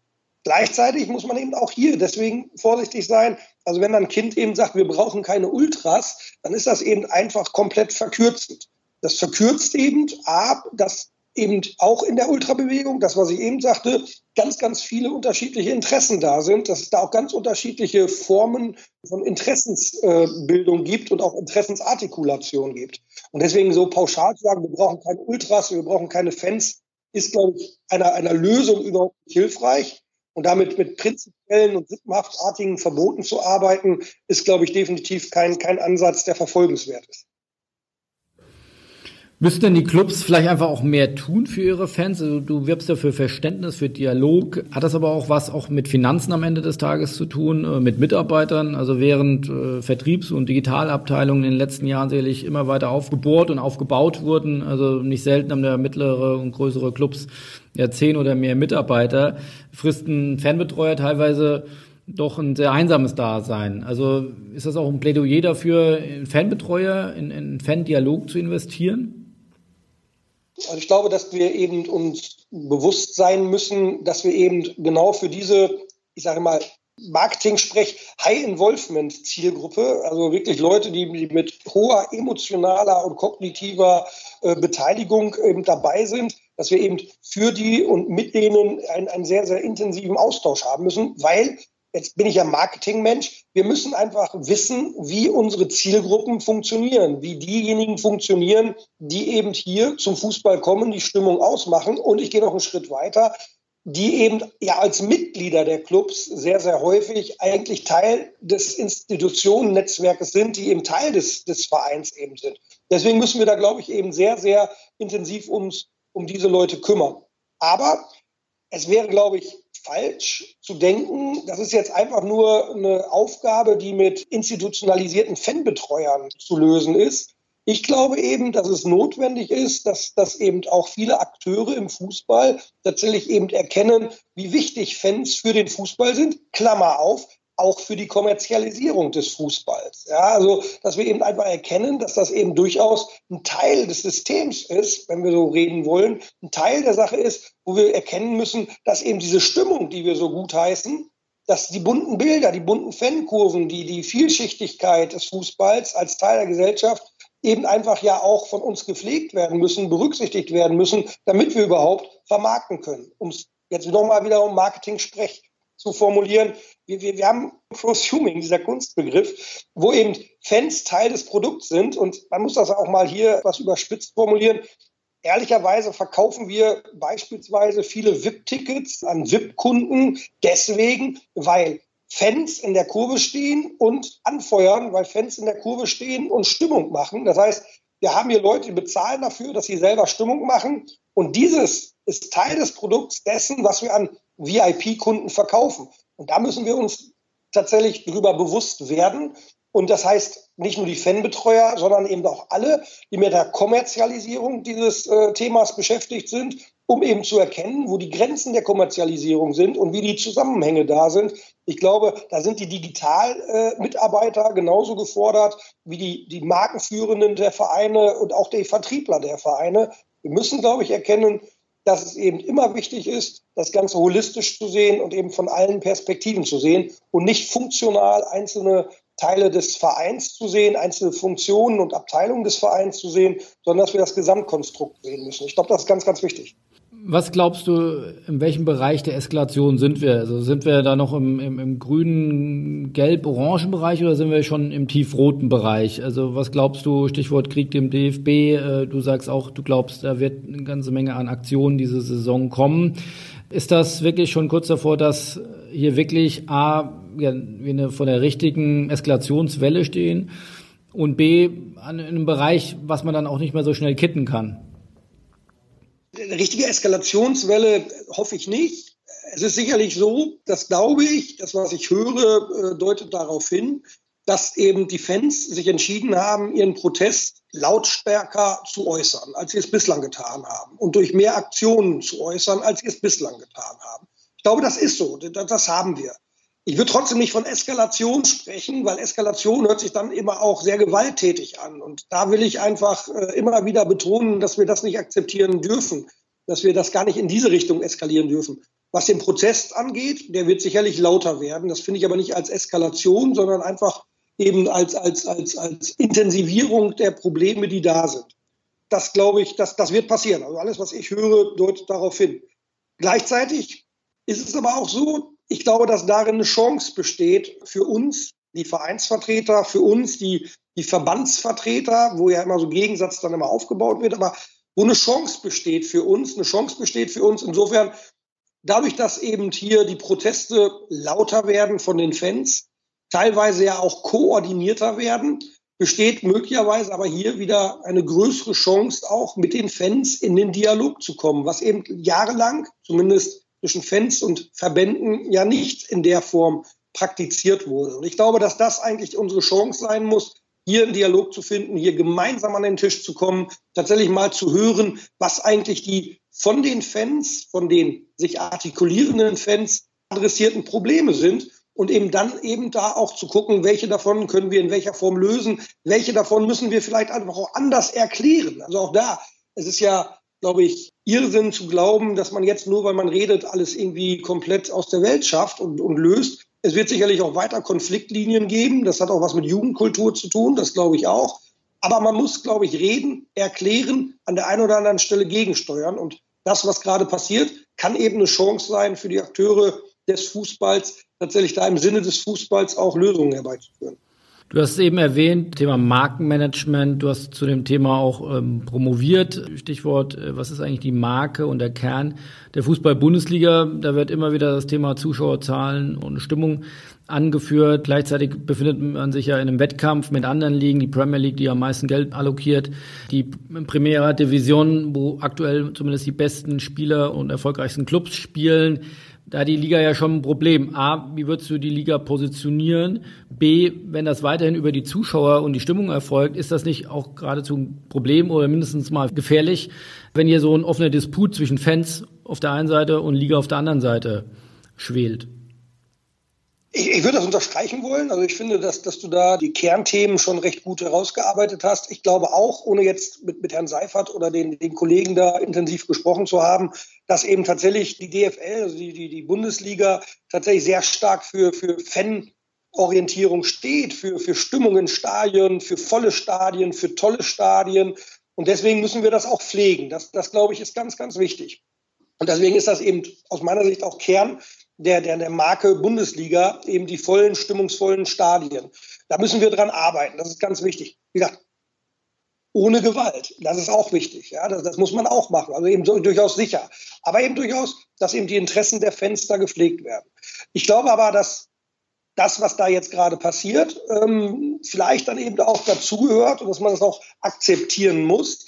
Gleichzeitig muss man eben auch hier deswegen vorsichtig sein. Also wenn ein Kind eben sagt, wir brauchen keine Ultras, dann ist das eben einfach komplett verkürzend. Das verkürzt eben A, dass eben auch in der Ultrabewegung, das, was ich eben sagte, ganz, ganz viele unterschiedliche Interessen da sind, dass es da auch ganz unterschiedliche Formen von Interessensbildung gibt und auch Interessensartikulation gibt. Und deswegen so pauschal zu sagen, wir brauchen keine Ultras, wir brauchen keine Fans, ist, glaube ich, einer, einer Lösung überhaupt nicht hilfreich. Und damit mit prinzipiellen und sippenhaftartigen Verboten zu arbeiten, ist, glaube ich, definitiv kein, kein Ansatz, der verfolgenswert ist. Müssten denn die Clubs vielleicht einfach auch mehr tun für ihre Fans? Also du wirbst ja für Verständnis, für Dialog. Hat das aber auch was auch mit Finanzen am Ende des Tages zu tun, äh, mit Mitarbeitern? Also während äh, Vertriebs- und Digitalabteilungen in den letzten Jahren sicherlich immer weiter aufgebohrt und aufgebaut wurden. Also nicht selten haben da mittlere und größere Clubs ja zehn oder mehr Mitarbeiter, fristen Fanbetreuer teilweise doch ein sehr einsames Dasein. Also ist das auch ein Plädoyer dafür, in Fanbetreuer, in, in Fandialog zu investieren? Also ich glaube, dass wir eben uns bewusst sein müssen, dass wir eben genau für diese, ich sage mal, Marketing-Sprech High-Involvement-Zielgruppe, also wirklich Leute, die, mit hoher emotionaler und kognitiver äh, Beteiligung eben dabei sind, dass wir eben für die und mit denen einen, einen sehr, sehr intensiven Austausch haben müssen, weil jetzt bin ich ja Marketingmensch, wir müssen einfach wissen, wie unsere Zielgruppen funktionieren, wie diejenigen funktionieren, die eben hier zum Fußball kommen, die Stimmung ausmachen. Und ich gehe noch einen Schritt weiter, die eben ja als Mitglieder der Clubs sehr, sehr häufig eigentlich Teil des Institutionennetzwerkes sind, die eben Teil des, des Vereins eben sind. Deswegen müssen wir da, glaube ich, eben sehr, sehr intensiv uns um diese Leute kümmern. Aber es wäre, glaube ich, falsch zu denken, das ist jetzt einfach nur eine Aufgabe, die mit institutionalisierten Fanbetreuern zu lösen ist. Ich glaube eben, dass es notwendig ist, dass, dass eben auch viele Akteure im Fußball tatsächlich eben erkennen, wie wichtig Fans für den Fußball sind. Klammer auf, auch für die Kommerzialisierung des Fußballs. Ja, also, dass wir eben einfach erkennen, dass das eben durchaus ein Teil des Systems ist, wenn wir so reden wollen, ein Teil der Sache ist, wo wir erkennen müssen, dass eben diese Stimmung, die wir so gut heißen, dass die bunten Bilder, die bunten Fankurven, die, die Vielschichtigkeit des Fußballs als Teil der Gesellschaft eben einfach ja auch von uns gepflegt werden müssen, berücksichtigt werden müssen, damit wir überhaupt vermarkten können. Um jetzt nochmal wieder um Marketing-Sprech zu formulieren. Wir, wir, wir haben Prosuming, dieser Kunstbegriff, wo eben Fans Teil des Produkts sind. Und man muss das auch mal hier was überspitzt formulieren. Ehrlicherweise verkaufen wir beispielsweise viele VIP-Tickets an VIP-Kunden deswegen, weil Fans in der Kurve stehen und anfeuern, weil Fans in der Kurve stehen und Stimmung machen. Das heißt, wir haben hier Leute, die bezahlen dafür, dass sie selber Stimmung machen. Und dieses ist Teil des Produkts dessen, was wir an VIP-Kunden verkaufen. Und da müssen wir uns tatsächlich darüber bewusst werden. Und das heißt nicht nur die Fanbetreuer, sondern eben auch alle, die mit der Kommerzialisierung dieses äh, Themas beschäftigt sind, um eben zu erkennen, wo die Grenzen der Kommerzialisierung sind und wie die Zusammenhänge da sind. Ich glaube, da sind die Digital-Mitarbeiter äh, genauso gefordert wie die, die Markenführenden der Vereine und auch die Vertriebler der Vereine. Wir müssen, glaube ich, erkennen, dass es eben immer wichtig ist, das Ganze holistisch zu sehen und eben von allen Perspektiven zu sehen und nicht funktional einzelne Teile des Vereins zu sehen, einzelne Funktionen und Abteilungen des Vereins zu sehen, sondern dass wir das Gesamtkonstrukt sehen müssen. Ich glaube, das ist ganz, ganz wichtig. Was glaubst du, in welchem Bereich der Eskalation sind wir? Also sind wir da noch im, im, im grünen, gelb-orangen Bereich oder sind wir schon im tiefroten Bereich? Also was glaubst du, Stichwort Krieg dem DFB, äh, du sagst auch, du glaubst, da wird eine ganze Menge an Aktionen diese Saison kommen. Ist das wirklich schon kurz davor, dass hier wirklich A, ja, wir eine, vor der richtigen Eskalationswelle stehen und B, an einem Bereich, was man dann auch nicht mehr so schnell kitten kann? Eine richtige Eskalationswelle hoffe ich nicht. Es ist sicherlich so, das glaube ich, das, was ich höre, äh, deutet darauf hin, dass eben die Fans sich entschieden haben, ihren Protest lautstärker zu äußern, als sie es bislang getan haben und durch mehr Aktionen zu äußern, als sie es bislang getan haben. Ich glaube, das ist so, das haben wir. Ich würde trotzdem nicht von Eskalation sprechen, weil Eskalation hört sich dann immer auch sehr gewalttätig an. Und da will ich einfach äh, immer wieder betonen, dass wir das nicht akzeptieren dürfen, dass wir das gar nicht in diese Richtung eskalieren dürfen. Was den Prozess angeht, der wird sicherlich lauter werden. Das finde ich aber nicht als Eskalation, sondern einfach eben als, als, als, als Intensivierung der Probleme, die da sind. Das glaube ich, das, das wird passieren. Also alles, was ich höre, deutet darauf hin. Gleichzeitig ist es aber auch so, ich glaube, dass darin eine Chance besteht für uns, die Vereinsvertreter, für uns, die, die Verbandsvertreter, wo ja immer so Gegensatz dann immer aufgebaut wird, aber wo eine Chance besteht für uns, eine Chance besteht für uns. Insofern, dadurch, dass eben hier die Proteste lauter werden von den Fans, teilweise ja auch koordinierter werden, besteht möglicherweise aber hier wieder eine größere Chance, auch mit den Fans in den Dialog zu kommen, was eben jahrelang, zumindest zwischen Fans und Verbänden ja nicht in der Form praktiziert wurde. Und ich glaube, dass das eigentlich unsere Chance sein muss, hier einen Dialog zu finden, hier gemeinsam an den Tisch zu kommen, tatsächlich mal zu hören, was eigentlich die von den Fans, von den sich artikulierenden Fans adressierten Probleme sind und eben dann eben da auch zu gucken, welche davon können wir in welcher Form lösen, welche davon müssen wir vielleicht einfach auch anders erklären. Also auch da, es ist ja glaube ich, Irrsinn zu glauben, dass man jetzt nur, weil man redet, alles irgendwie komplett aus der Welt schafft und, und löst. Es wird sicherlich auch weiter Konfliktlinien geben. Das hat auch was mit Jugendkultur zu tun, das glaube ich auch. Aber man muss, glaube ich, reden, erklären, an der einen oder anderen Stelle gegensteuern. Und das, was gerade passiert, kann eben eine Chance sein für die Akteure des Fußballs, tatsächlich da im Sinne des Fußballs auch Lösungen herbeizuführen. Du hast es eben erwähnt, Thema Markenmanagement. Du hast zu dem Thema auch ähm, promoviert. Stichwort, äh, was ist eigentlich die Marke und der Kern der Fußball-Bundesliga? Da wird immer wieder das Thema Zuschauerzahlen und Stimmung angeführt. Gleichzeitig befindet man sich ja in einem Wettkampf mit anderen Ligen, die Premier League, die am meisten Geld allokiert, die Primera Division, wo aktuell zumindest die besten Spieler und erfolgreichsten Clubs spielen da die Liga ja schon ein Problem. A, wie würdest du die Liga positionieren? B, wenn das weiterhin über die Zuschauer und die Stimmung erfolgt, ist das nicht auch geradezu ein Problem oder mindestens mal gefährlich, wenn hier so ein offener Disput zwischen Fans auf der einen Seite und Liga auf der anderen Seite schwelt? Ich, ich würde das unterstreichen wollen. Also ich finde, dass, dass du da die Kernthemen schon recht gut herausgearbeitet hast. Ich glaube auch, ohne jetzt mit, mit Herrn Seifert oder den, den Kollegen da intensiv gesprochen zu haben, dass eben tatsächlich die DFL, also die, die, die Bundesliga, tatsächlich sehr stark für, für Fanorientierung steht, für, für Stimmung in Stadien, für volle Stadien, für tolle Stadien. Und deswegen müssen wir das auch pflegen. Das, das glaube ich, ist ganz, ganz wichtig. Und deswegen ist das eben aus meiner Sicht auch Kern der, der, der Marke Bundesliga, eben die vollen, stimmungsvollen Stadien. Da müssen wir dran arbeiten. Das ist ganz wichtig. Wie gesagt, ohne Gewalt. Das ist auch wichtig. Ja, das, das muss man auch machen. Also eben so, durchaus sicher. Aber eben durchaus, dass eben die Interessen der Fans da gepflegt werden. Ich glaube aber, dass das, was da jetzt gerade passiert, ähm, vielleicht dann eben auch dazugehört und dass man das auch akzeptieren muss,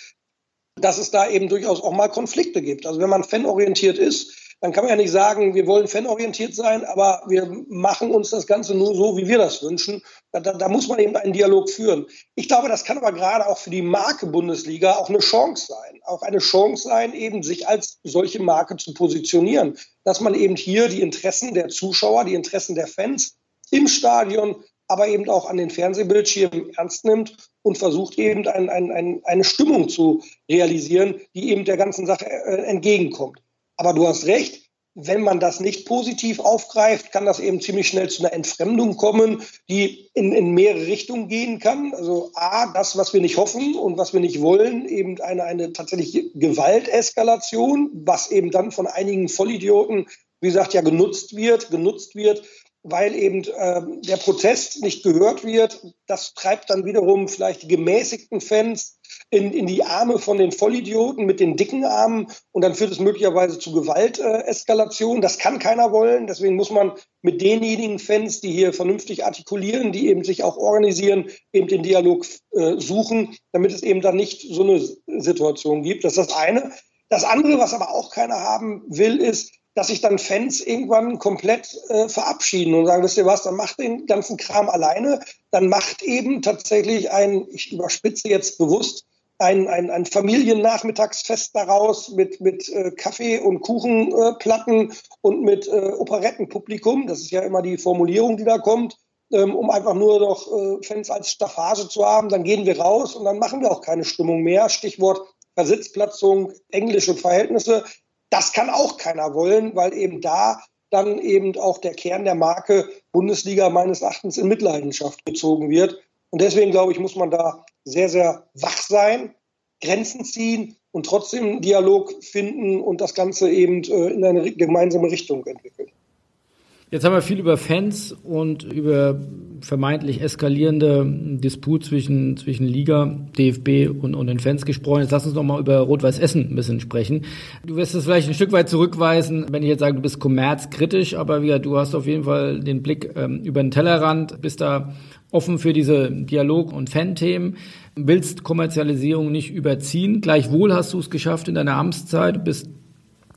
dass es da eben durchaus auch mal Konflikte gibt. Also wenn man fanorientiert ist, dann kann man ja nicht sagen, wir wollen fanorientiert sein, aber wir machen uns das Ganze nur so, wie wir das wünschen. Da, da, da, muss man eben einen Dialog führen. Ich glaube, das kann aber gerade auch für die Marke Bundesliga auch eine Chance sein. Auch eine Chance sein, eben sich als solche Marke zu positionieren. Dass man eben hier die Interessen der Zuschauer, die Interessen der Fans im Stadion, aber eben auch an den Fernsehbildschirmen ernst nimmt und versucht eben ein, ein, ein, eine Stimmung zu realisieren, die eben der ganzen Sache äh, entgegenkommt. Aber du hast recht, wenn man das nicht positiv aufgreift, kann das eben ziemlich schnell zu einer Entfremdung kommen, die in, in mehrere Richtungen gehen kann. Also A, das, was wir nicht hoffen und was wir nicht wollen, eben eine, eine tatsächlich Gewalteskalation, was eben dann von einigen Vollidioten, wie gesagt, ja genutzt wird, genutzt wird, weil eben äh, der Protest nicht gehört wird. Das treibt dann wiederum vielleicht die gemäßigten Fans in, in die Arme von den Vollidioten mit den dicken Armen und dann führt es möglicherweise zu Gewalteskalation. Das kann keiner wollen. Deswegen muss man mit denjenigen Fans, die hier vernünftig artikulieren, die eben sich auch organisieren, eben den Dialog äh, suchen, damit es eben dann nicht so eine Situation gibt. Das ist das eine. Das andere, was aber auch keiner haben will, ist, dass sich dann Fans irgendwann komplett äh, verabschieden und sagen, wisst ihr was, dann macht den ganzen Kram alleine, dann macht eben tatsächlich ein, ich überspitze jetzt bewusst, ein, ein, ein Familiennachmittagsfest daraus mit, mit äh, Kaffee- und Kuchenplatten äh, und mit äh, Operettenpublikum. Das ist ja immer die Formulierung, die da kommt, ähm, um einfach nur noch äh, Fans als Staffage zu haben. Dann gehen wir raus und dann machen wir auch keine Stimmung mehr. Stichwort Versitzplatzung, englische Verhältnisse. Das kann auch keiner wollen, weil eben da dann eben auch der Kern der Marke Bundesliga meines Erachtens in Mitleidenschaft gezogen wird. Und deswegen glaube ich, muss man da sehr, sehr wach sein, Grenzen ziehen und trotzdem Dialog finden und das Ganze eben äh, in eine gemeinsame Richtung entwickeln. Jetzt haben wir viel über Fans und über vermeintlich eskalierende Disput zwischen, zwischen Liga, DFB und, und den Fans gesprochen. Jetzt lass uns noch mal über Rot-Weiß Essen ein bisschen sprechen. Du wirst es vielleicht ein Stück weit zurückweisen, wenn ich jetzt sage, du bist kommerzkritisch, aber wie du hast auf jeden Fall den Blick ähm, über den Tellerrand, bist da offen für diese Dialog- und Fan-Themen, willst Kommerzialisierung nicht überziehen. Gleichwohl hast du es geschafft in deiner Amtszeit, bist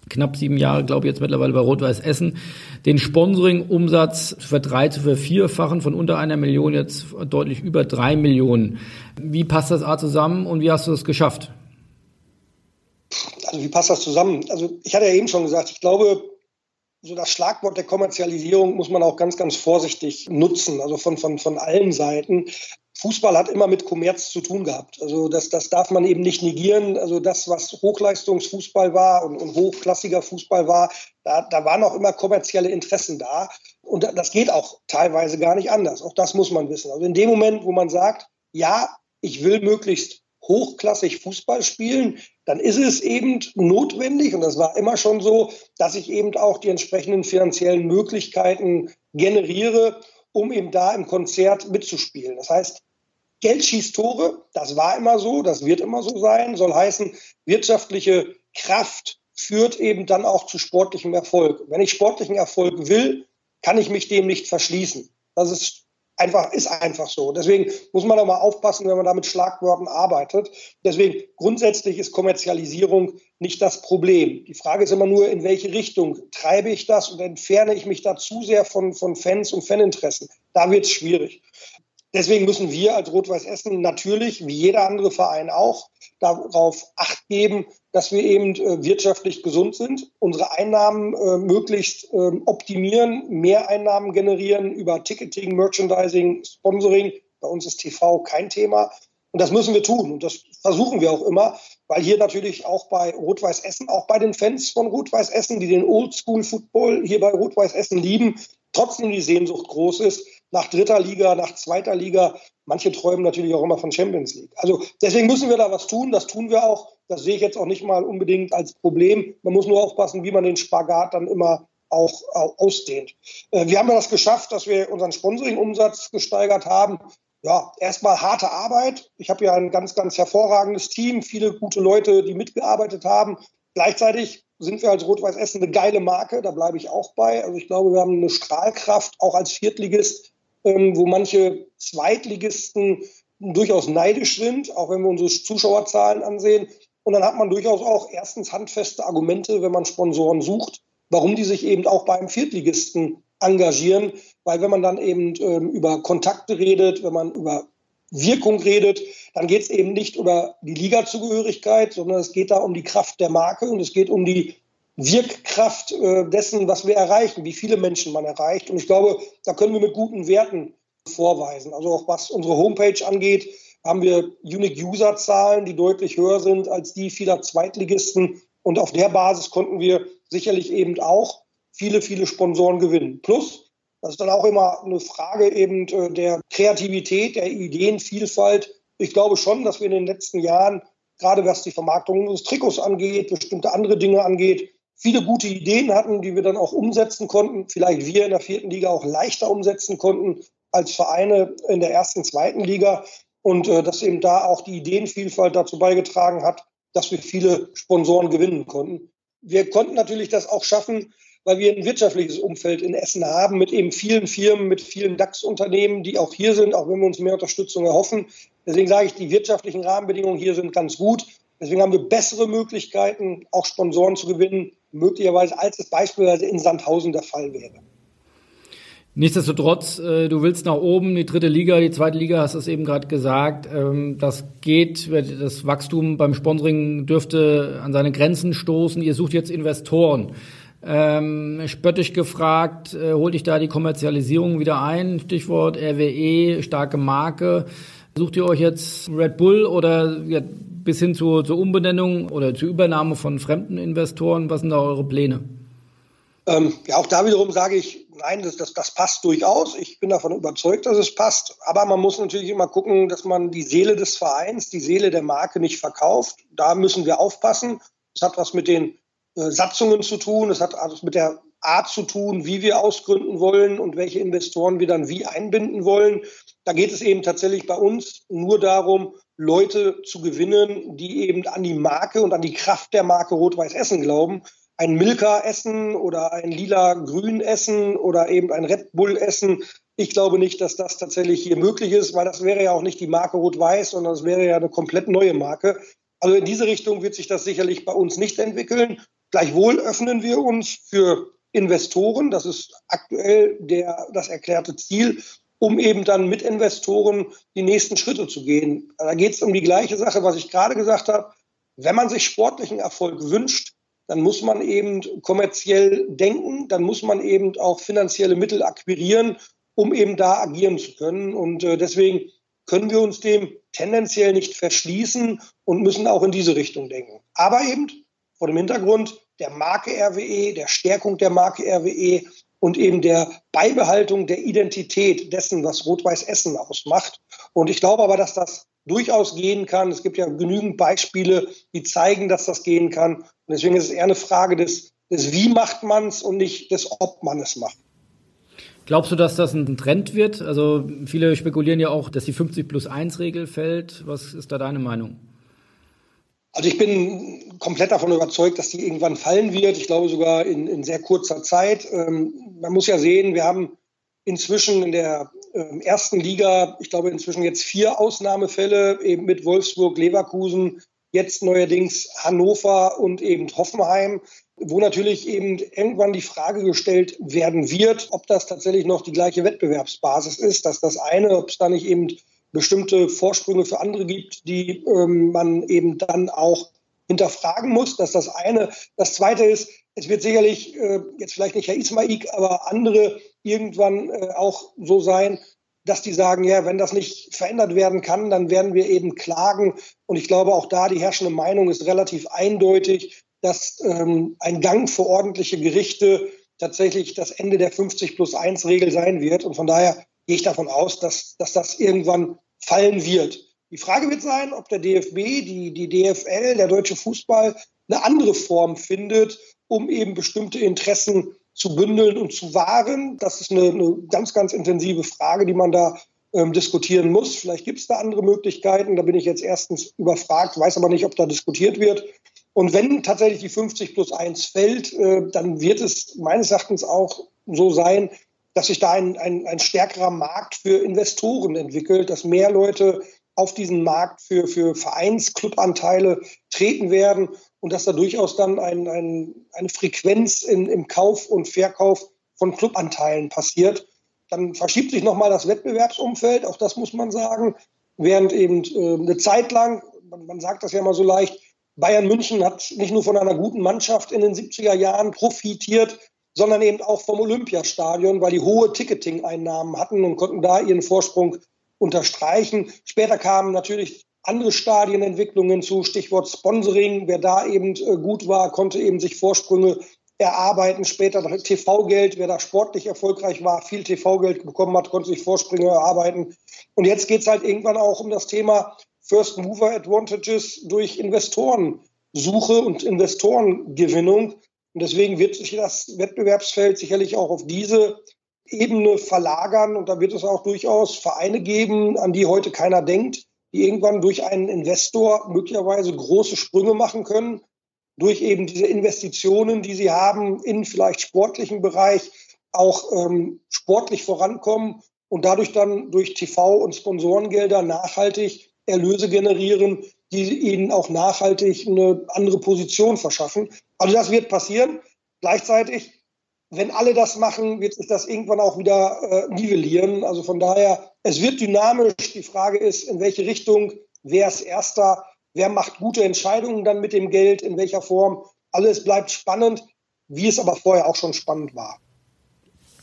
knapp sieben Jahre, glaube ich, jetzt mittlerweile bei Rot-Weiß Essen, den Sponsoring-Umsatz für drei zu vervierfachen, von unter einer Million jetzt deutlich über drei Millionen. Wie passt das A zusammen und wie hast du das geschafft? Also wie passt das zusammen? Also ich hatte ja eben schon gesagt, ich glaube, so das Schlagwort der Kommerzialisierung muss man auch ganz, ganz vorsichtig nutzen, also von, von, von allen Seiten. Fußball hat immer mit Kommerz zu tun gehabt. Also das, das darf man eben nicht negieren. Also das, was Hochleistungsfußball war und, und hochklassiger Fußball war, da, da waren auch immer kommerzielle Interessen da. Und das geht auch teilweise gar nicht anders. Auch das muss man wissen. Also in dem Moment, wo man sagt, ja, ich will möglichst hochklassig Fußball spielen, dann ist es eben notwendig, und das war immer schon so, dass ich eben auch die entsprechenden finanziellen Möglichkeiten generiere, um eben da im Konzert mitzuspielen. Das heißt, Geld schießt Tore, das war immer so, das wird immer so sein, soll heißen, wirtschaftliche Kraft führt eben dann auch zu sportlichem Erfolg. Wenn ich sportlichen Erfolg will, kann ich mich dem nicht verschließen. Das ist einfach, ist einfach so. Deswegen muss man auch mal aufpassen, wenn man da mit Schlagworten arbeitet. Deswegen grundsätzlich ist Kommerzialisierung nicht das Problem. Die Frage ist immer nur, in welche Richtung treibe ich das und entferne ich mich da zu sehr von, von Fans und Faninteressen. Da wird es schwierig. Deswegen müssen wir als Rot-Weiß Essen natürlich, wie jeder andere Verein auch, darauf acht geben, dass wir eben äh, wirtschaftlich gesund sind, unsere Einnahmen äh, möglichst äh, optimieren, mehr Einnahmen generieren über Ticketing, Merchandising, Sponsoring. Bei uns ist TV kein Thema. Und das müssen wir tun. Und das versuchen wir auch immer, weil hier natürlich auch bei Rot-Weiß Essen, auch bei den Fans von Rot-Weiß Essen, die den Oldschool-Football hier bei Rot-Weiß Essen lieben, trotzdem die Sehnsucht groß ist nach dritter Liga, nach zweiter Liga. Manche träumen natürlich auch immer von Champions League. Also deswegen müssen wir da was tun. Das tun wir auch. Das sehe ich jetzt auch nicht mal unbedingt als Problem. Man muss nur aufpassen, wie man den Spagat dann immer auch, ausdehnt. Äh, wir haben ja das geschafft, dass wir unseren Sponsoring-Umsatz gesteigert haben. Ja, erstmal harte Arbeit. Ich habe ja ein ganz, ganz hervorragendes Team, viele gute Leute, die mitgearbeitet haben. Gleichzeitig sind wir als Rot-Weiß Essen eine geile Marke, da bleibe ich auch bei. Also ich glaube, wir haben eine Strahlkraft, auch als Viertligist, ähm, wo manche Zweitligisten durchaus neidisch sind, auch wenn wir unsere Zuschauerzahlen ansehen. Und dann hat man durchaus auch erstens handfeste Argumente, wenn man Sponsoren sucht, warum die sich eben auch beim Viertligisten engagieren. Weil wenn man dann eben ähm, über Kontakte redet, wenn man über Wirkung redet, dann geht es eben nicht über die Ligazugehörigkeit, sondern es geht da um die Kraft der Marke und es geht um die Wirkkraft äh, dessen, was wir erreichen, wie viele Menschen man erreicht. Und ich glaube, da können wir mit guten Werten vorweisen. Also auch was unsere Homepage angeht, haben wir Unique-User-Zahlen, die deutlich höher sind als die vieler Zweitligisten. Und auf der Basis konnten wir sicherlich eben auch viele, viele Sponsoren gewinnen. Plus, das ist dann auch immer eine Frage eben äh, der Kreativität, der Ideenvielfalt. Ich glaube schon, dass wir in den letzten Jahren, gerade was die Vermarktung unseres Trikots angeht, bestimmte andere Dinge angeht, viele gute Ideen hatten, die wir dann auch umsetzen konnten. Vielleicht wir in der vierten Liga auch leichter umsetzen konnten als Vereine in der ersten, zweiten Liga. Und äh, dass eben da auch die Ideenvielfalt dazu beigetragen hat, dass wir viele Sponsoren gewinnen konnten. Wir konnten natürlich das auch schaffen, weil wir ein wirtschaftliches Umfeld in Essen haben mit eben vielen Firmen, mit vielen DAX-Unternehmen, die auch hier sind, auch wenn wir uns mehr Unterstützung erhoffen. Deswegen sage ich, die wirtschaftlichen Rahmenbedingungen hier sind ganz gut. Deswegen haben wir bessere Möglichkeiten, auch Sponsoren zu gewinnen, möglicherweise als es beispielsweise in Sandhausen der Fall wäre. Nichtsdestotrotz, äh, du willst nach oben, die dritte Liga, die zweite Liga, hast du es eben gerade gesagt. Ähm, das geht, das Wachstum beim Sponsoring dürfte an seine Grenzen stoßen. Ihr sucht jetzt Investoren. Ähm, spöttisch gefragt, äh, holt dich da die Kommerzialisierung wieder ein? Stichwort RWE, starke Marke. Sucht ihr euch jetzt Red Bull oder ja, bis hin zur, zur Umbenennung oder zur Übernahme von fremden Investoren? Was sind da eure Pläne? Ähm, ja, auch da wiederum sage ich, nein, das, das, das passt durchaus. Ich bin davon überzeugt, dass es passt. Aber man muss natürlich immer gucken, dass man die Seele des Vereins, die Seele der Marke nicht verkauft. Da müssen wir aufpassen. Das hat was mit den äh, Satzungen zu tun. Es hat also mit der Art zu tun, wie wir ausgründen wollen und welche Investoren wir dann wie einbinden wollen. Da geht es eben tatsächlich bei uns nur darum, Leute zu gewinnen, die eben an die Marke und an die Kraft der Marke Rot-Weiß Essen glauben. Ein Milka Essen oder ein lila-grün Essen oder eben ein Red Bull Essen. Ich glaube nicht, dass das tatsächlich hier möglich ist, weil das wäre ja auch nicht die Marke Rot-Weiß, sondern das wäre ja eine komplett neue Marke. Also in diese Richtung wird sich das sicherlich bei uns nicht entwickeln. Gleichwohl öffnen wir uns für Investoren. Das ist aktuell der, das erklärte Ziel, um eben dann mit Investoren die nächsten Schritte zu gehen. Da geht es um die gleiche Sache, was ich gerade gesagt habe. Wenn man sich sportlichen Erfolg wünscht, dann muss man eben kommerziell denken, dann muss man eben auch finanzielle Mittel akquirieren, um eben da agieren zu können. Und äh, deswegen können wir uns dem tendenziell nicht verschließen und müssen auch in diese Richtung denken. Aber eben vor dem Hintergrund der Marke RWE, der Stärkung der Marke RWE und eben der Beibehaltung der Identität dessen, was Rot-Weiß Essen ausmacht. Und ich glaube aber, dass das durchaus gehen kann. Es gibt ja genügend Beispiele, die zeigen, dass das gehen kann. Und deswegen ist es eher eine Frage des, des Wie macht man es und nicht des Ob man es macht. Glaubst du, dass das ein Trend wird? Also viele spekulieren ja auch, dass die 50 plus 1 Regel fällt. Was ist da deine Meinung? Also ich bin komplett davon überzeugt, dass die irgendwann fallen wird. Ich glaube sogar in, in sehr kurzer Zeit. Ähm, man muss ja sehen, wir haben inzwischen in der ähm, ersten Liga, ich glaube inzwischen jetzt vier Ausnahmefälle, eben mit Wolfsburg, Leverkusen, jetzt neuerdings Hannover und eben Hoffenheim. wo natürlich eben irgendwann die Frage gestellt werden wird, ob das tatsächlich noch die gleiche Wettbewerbsbasis ist, dass das eine, ob es da nicht eben bestimmte Vorsprünge für andere gibt, die ähm, man eben dann auch hinterfragen muss. Das ist das eine. Das zweite ist, es wird sicherlich äh, jetzt vielleicht nicht Herr Ismaik, aber andere irgendwann äh, auch so sein, dass die sagen, ja, wenn das nicht verändert werden kann, dann werden wir eben klagen. Und ich glaube, auch da die herrschende Meinung ist relativ eindeutig, dass ähm, ein Gang für ordentliche Gerichte tatsächlich das Ende der 50 plus 1 Regel sein wird. Und von daher gehe ich davon aus, dass, dass das irgendwann fallen wird. Die Frage wird sein, ob der DFB, die, die DFL, der deutsche Fußball eine andere Form findet, um eben bestimmte Interessen zu bündeln und zu wahren. Das ist eine, eine ganz, ganz intensive Frage, die man da ähm, diskutieren muss. Vielleicht gibt es da andere Möglichkeiten. Da bin ich jetzt erstens überfragt, weiß aber nicht, ob da diskutiert wird. Und wenn tatsächlich die 50 plus 1 fällt, äh, dann wird es meines Erachtens auch so sein, dass sich da ein, ein, ein stärkerer Markt für Investoren entwickelt, dass mehr Leute auf diesen Markt für, für Vereinsclubanteile treten werden und dass da durchaus dann ein, ein, eine Frequenz in, im Kauf und Verkauf von Clubanteilen passiert. Dann verschiebt sich nochmal das Wettbewerbsumfeld, auch das muss man sagen, während eben äh, eine Zeit lang, man, man sagt das ja mal so leicht, Bayern München hat nicht nur von einer guten Mannschaft in den 70er Jahren profitiert, sondern eben auch vom Olympiastadion, weil die hohe Ticketing-Einnahmen hatten und konnten da ihren Vorsprung unterstreichen. Später kamen natürlich andere Stadienentwicklungen zu, Stichwort Sponsoring. Wer da eben äh, gut war, konnte eben sich Vorsprünge erarbeiten. Später TV-Geld, wer da sportlich erfolgreich war, viel TV-Geld bekommen hat, konnte sich Vorsprünge erarbeiten. Und jetzt geht es halt irgendwann auch um das Thema First Mover Advantages durch Investorensuche und Investorengewinnung. Und deswegen wird sich das Wettbewerbsfeld sicherlich auch auf diese Ebene verlagern. Und da wird es auch durchaus Vereine geben, an die heute keiner denkt, die irgendwann durch einen Investor möglicherweise große Sprünge machen können, durch eben diese Investitionen, die sie haben, in vielleicht sportlichen Bereich auch ähm, sportlich vorankommen und dadurch dann durch TV und Sponsorengelder nachhaltig Erlöse generieren, die ihnen auch nachhaltig eine andere Position verschaffen. Also das wird passieren. Gleichzeitig wenn alle das machen, wird sich das irgendwann auch wieder äh, nivellieren. Also von daher, es wird dynamisch. Die Frage ist, in welche Richtung, wer ist erster, wer macht gute Entscheidungen dann mit dem Geld, in welcher Form. Alles bleibt spannend, wie es aber vorher auch schon spannend war.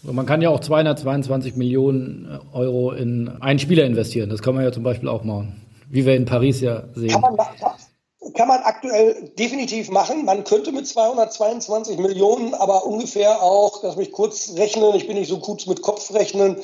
Man kann ja auch 222 Millionen Euro in einen Spieler investieren. Das kann man ja zum Beispiel auch machen. Wie wir in Paris ja sehen. Kann man, kann man aktuell definitiv machen. Man könnte mit 222 Millionen aber ungefähr auch, lass mich kurz rechnen, ich bin nicht so kurz mit Kopf rechnen,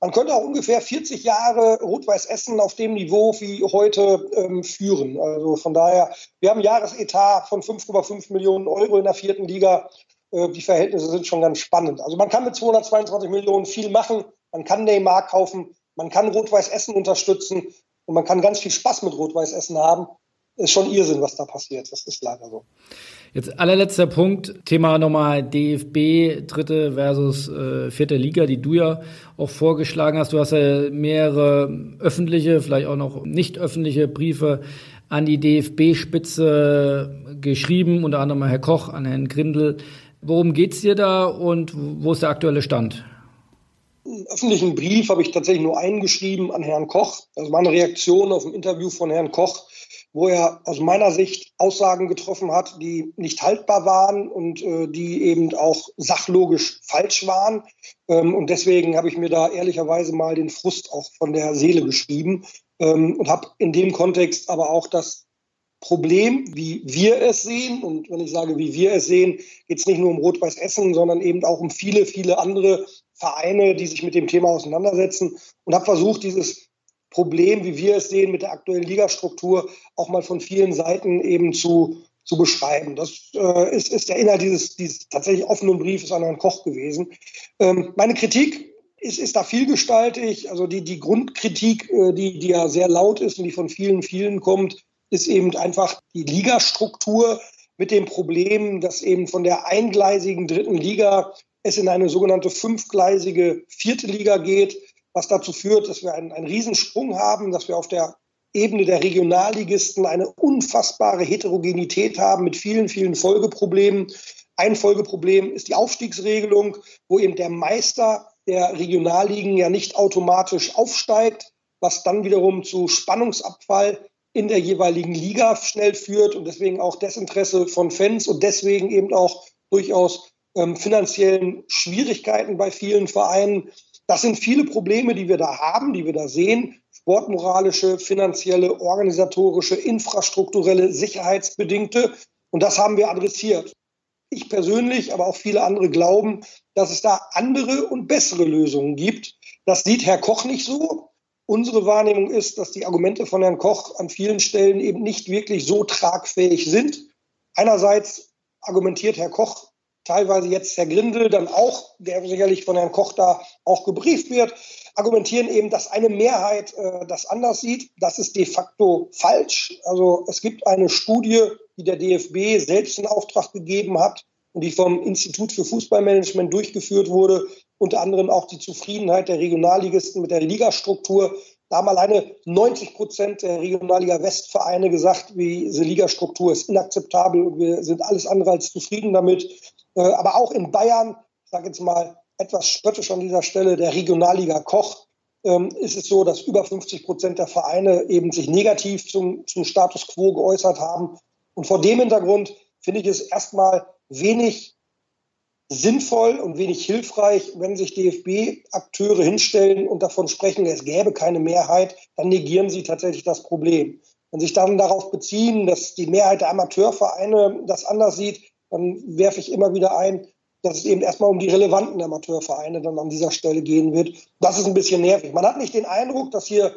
man könnte auch ungefähr 40 Jahre Rot-Weiß Essen auf dem Niveau wie heute ähm, führen. Also von daher, wir haben ein Jahresetat von 5,5 Millionen Euro in der vierten Liga. Äh, die Verhältnisse sind schon ganz spannend. Also man kann mit 222 Millionen viel machen. Man kann Neymar kaufen. Man kann Rot-Weiß Essen unterstützen und man kann ganz viel Spaß mit Rot-Weiß Essen haben. Ist schon Irrsinn, was da passiert. Das ist leider so. Jetzt allerletzter Punkt, Thema nochmal DFB, dritte versus äh, vierte Liga, die du ja auch vorgeschlagen hast. Du hast ja mehrere öffentliche, vielleicht auch noch nicht öffentliche Briefe an die DFB-Spitze geschrieben, unter anderem Herr Koch, an Herrn Grindel. Worum geht's dir da und wo ist der aktuelle Stand? Einen öffentlichen Brief habe ich tatsächlich nur eingeschrieben an Herrn Koch. Das war eine Reaktion auf ein Interview von Herrn Koch, wo er aus meiner Sicht Aussagen getroffen hat, die nicht haltbar waren und äh, die eben auch sachlogisch falsch waren. Ähm, und deswegen habe ich mir da ehrlicherweise mal den Frust auch von der Seele geschrieben ähm, und habe in dem Kontext aber auch das Problem, wie wir es sehen. Und wenn ich sage, wie wir es sehen, geht es nicht nur um Rot-Weiß Essen, sondern eben auch um viele, viele andere Vereine, die sich mit dem Thema auseinandersetzen und habe versucht, dieses Problem, wie wir es sehen, mit der aktuellen Ligastruktur auch mal von vielen Seiten eben zu, zu beschreiben. Das äh, ist, ist der Inhalt dieses, dieses tatsächlich offenen Briefes an Herrn Koch gewesen. Ähm, meine Kritik ist, ist da vielgestaltig. Also die, die Grundkritik, äh, die, die ja sehr laut ist und die von vielen, vielen kommt, ist eben einfach die Ligastruktur mit dem Problem, dass eben von der eingleisigen dritten Liga es in eine sogenannte fünfgleisige vierte Liga geht, was dazu führt, dass wir einen, einen Riesensprung haben, dass wir auf der Ebene der Regionalligisten eine unfassbare Heterogenität haben mit vielen, vielen Folgeproblemen. Ein Folgeproblem ist die Aufstiegsregelung, wo eben der Meister der Regionalligen ja nicht automatisch aufsteigt, was dann wiederum zu Spannungsabfall in der jeweiligen Liga schnell führt und deswegen auch Desinteresse von Fans und deswegen eben auch durchaus ähm, finanziellen Schwierigkeiten bei vielen Vereinen. Das sind viele Probleme, die wir da haben, die wir da sehen. Sportmoralische, finanzielle, organisatorische, infrastrukturelle, sicherheitsbedingte. Und das haben wir adressiert. Ich persönlich, aber auch viele andere glauben, dass es da andere und bessere Lösungen gibt. Das sieht Herr Koch nicht so. Unsere Wahrnehmung ist, dass die Argumente von Herrn Koch an vielen Stellen eben nicht wirklich so tragfähig sind. Einerseits argumentiert Herr Koch teilweise jetzt Herr Grindel, dann auch, der sicherlich von Herrn Koch da auch gebrieft wird, argumentieren eben, dass eine Mehrheit äh, das anders sieht. Das ist de facto falsch. Also es gibt eine Studie, die der DFB selbst in Auftrag gegeben hat und die vom Institut für Fußballmanagement durchgeführt wurde, unter anderem auch die Zufriedenheit der Regionalligisten mit der Ligastruktur. Da haben alleine 90 Prozent der Regionalliga Westvereine gesagt, wie diese Ligastruktur ist inakzeptabel und wir sind alles andere als zufrieden damit. Äh, aber auch in Bayern, ich sage jetzt mal etwas spöttisch an dieser Stelle, der Regionalliga Koch, ähm, ist es so, dass über 50 Prozent der Vereine eben sich negativ zum, zum Status quo geäußert haben. Und vor dem Hintergrund finde ich es erstmal wenig sinnvoll und wenig hilfreich, wenn sich DFB-Akteure hinstellen und davon sprechen, es gäbe keine Mehrheit, dann negieren sie tatsächlich das Problem. Wenn sich dann darauf beziehen, dass die Mehrheit der Amateurvereine das anders sieht, dann werfe ich immer wieder ein, dass es eben erstmal um die relevanten Amateurvereine dann an dieser Stelle gehen wird. Das ist ein bisschen nervig. Man hat nicht den Eindruck, dass hier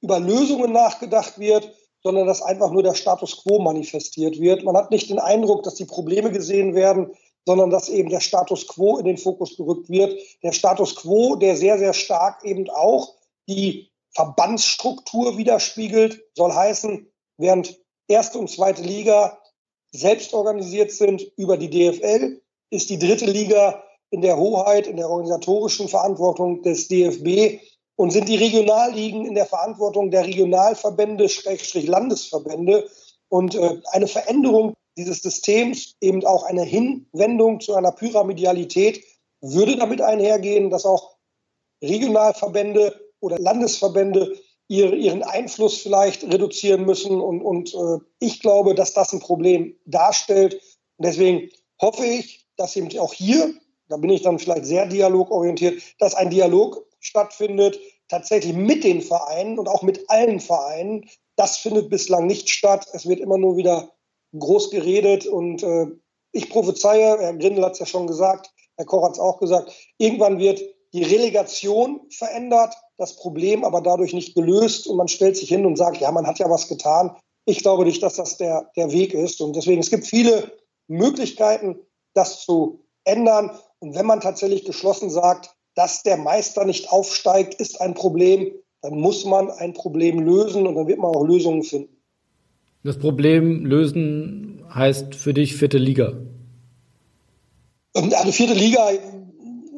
über Lösungen nachgedacht wird, sondern dass einfach nur der Status quo manifestiert wird. Man hat nicht den Eindruck, dass die Probleme gesehen werden, sondern dass eben der Status quo in den Fokus gerückt wird. Der Status quo, der sehr, sehr stark eben auch die Verbandsstruktur widerspiegelt, soll heißen, während erste und zweite Liga selbst organisiert sind über die DFL, ist die dritte Liga in der Hoheit, in der organisatorischen Verantwortung des DFB und sind die Regionalligen in der Verantwortung der Regionalverbände, Schrägstrich Landesverbände. Und äh, eine Veränderung dieses Systems, eben auch eine Hinwendung zu einer Pyramidalität, würde damit einhergehen, dass auch Regionalverbände oder Landesverbände ihren Einfluss vielleicht reduzieren müssen. Und, und äh, ich glaube, dass das ein Problem darstellt. Und deswegen hoffe ich, dass eben auch hier, da bin ich dann vielleicht sehr dialogorientiert, dass ein Dialog stattfindet, tatsächlich mit den Vereinen und auch mit allen Vereinen. Das findet bislang nicht statt. Es wird immer nur wieder groß geredet und äh, ich prophezeie, Herr Grindel hat es ja schon gesagt, Herr Koch hat es auch gesagt, irgendwann wird die Relegation verändert, das Problem aber dadurch nicht gelöst und man stellt sich hin und sagt, ja, man hat ja was getan. Ich glaube nicht, dass das der, der Weg ist und deswegen, es gibt viele Möglichkeiten, das zu ändern und wenn man tatsächlich geschlossen sagt, dass der Meister nicht aufsteigt, ist ein Problem, dann muss man ein Problem lösen und dann wird man auch Lösungen finden. Das Problem lösen heißt für dich vierte Liga? Ähm, also vierte Liga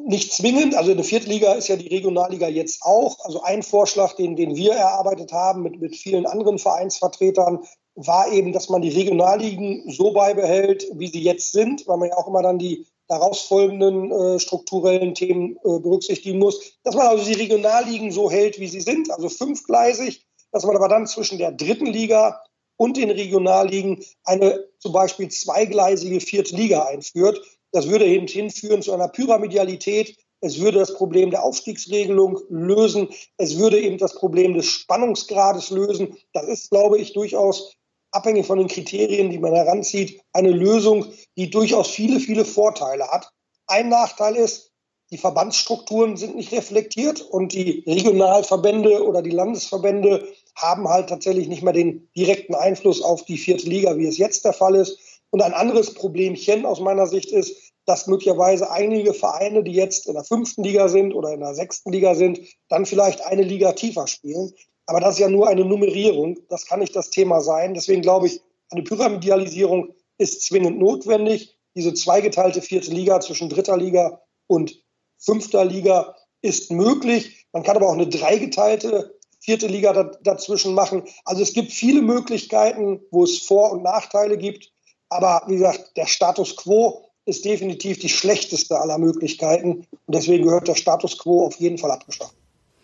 nicht zwingend. Also eine vierte Liga ist ja die Regionalliga jetzt auch. Also ein Vorschlag, den, den wir erarbeitet haben mit, mit vielen anderen Vereinsvertretern, war eben, dass man die Regionalligen so beibehält, wie sie jetzt sind, weil man ja auch immer dann die daraus folgenden äh, strukturellen Themen äh, berücksichtigen muss. Dass man also die Regionalligen so hält, wie sie sind, also fünfgleisig, dass man aber dann zwischen der dritten Liga und den Regionalligen eine zum Beispiel zweigleisige vierte Liga einführt. Das würde eben hinführen zu einer Pyramidialität. Es würde das Problem der Aufstiegsregelung lösen. Es würde eben das Problem des Spannungsgrades lösen. Das ist, glaube ich, durchaus abhängig von den Kriterien, die man heranzieht, eine Lösung, die durchaus viele, viele Vorteile hat. Ein Nachteil ist, die Verbandsstrukturen sind nicht reflektiert und die Regionalverbände oder die Landesverbände haben halt tatsächlich nicht mehr den direkten Einfluss auf die vierte Liga, wie es jetzt der Fall ist. Und ein anderes Problemchen aus meiner Sicht ist, dass möglicherweise einige Vereine, die jetzt in der fünften Liga sind oder in der sechsten Liga sind, dann vielleicht eine Liga tiefer spielen. Aber das ist ja nur eine Nummerierung. Das kann nicht das Thema sein. Deswegen glaube ich, eine Pyramidalisierung ist zwingend notwendig. Diese zweigeteilte vierte Liga zwischen dritter Liga und fünfter Liga ist möglich. Man kann aber auch eine dreigeteilte vierte Liga da, dazwischen machen. Also es gibt viele Möglichkeiten, wo es Vor- und Nachteile gibt. Aber wie gesagt, der Status quo ist definitiv die schlechteste aller Möglichkeiten. Und deswegen gehört der Status quo auf jeden Fall abgeschafft.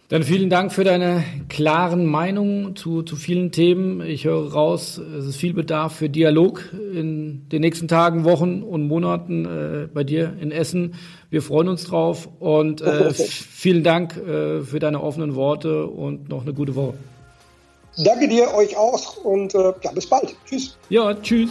Dann vielen Dank für deine klaren Meinungen zu, zu vielen Themen. Ich höre raus, es ist viel Bedarf für Dialog in den nächsten Tagen, Wochen und Monaten äh, bei dir in Essen. Wir freuen uns drauf und äh, vielen Dank äh, für deine offenen Worte und noch eine gute Woche. Danke dir, euch auch und äh, ja, bis bald. Tschüss. Ja, tschüss.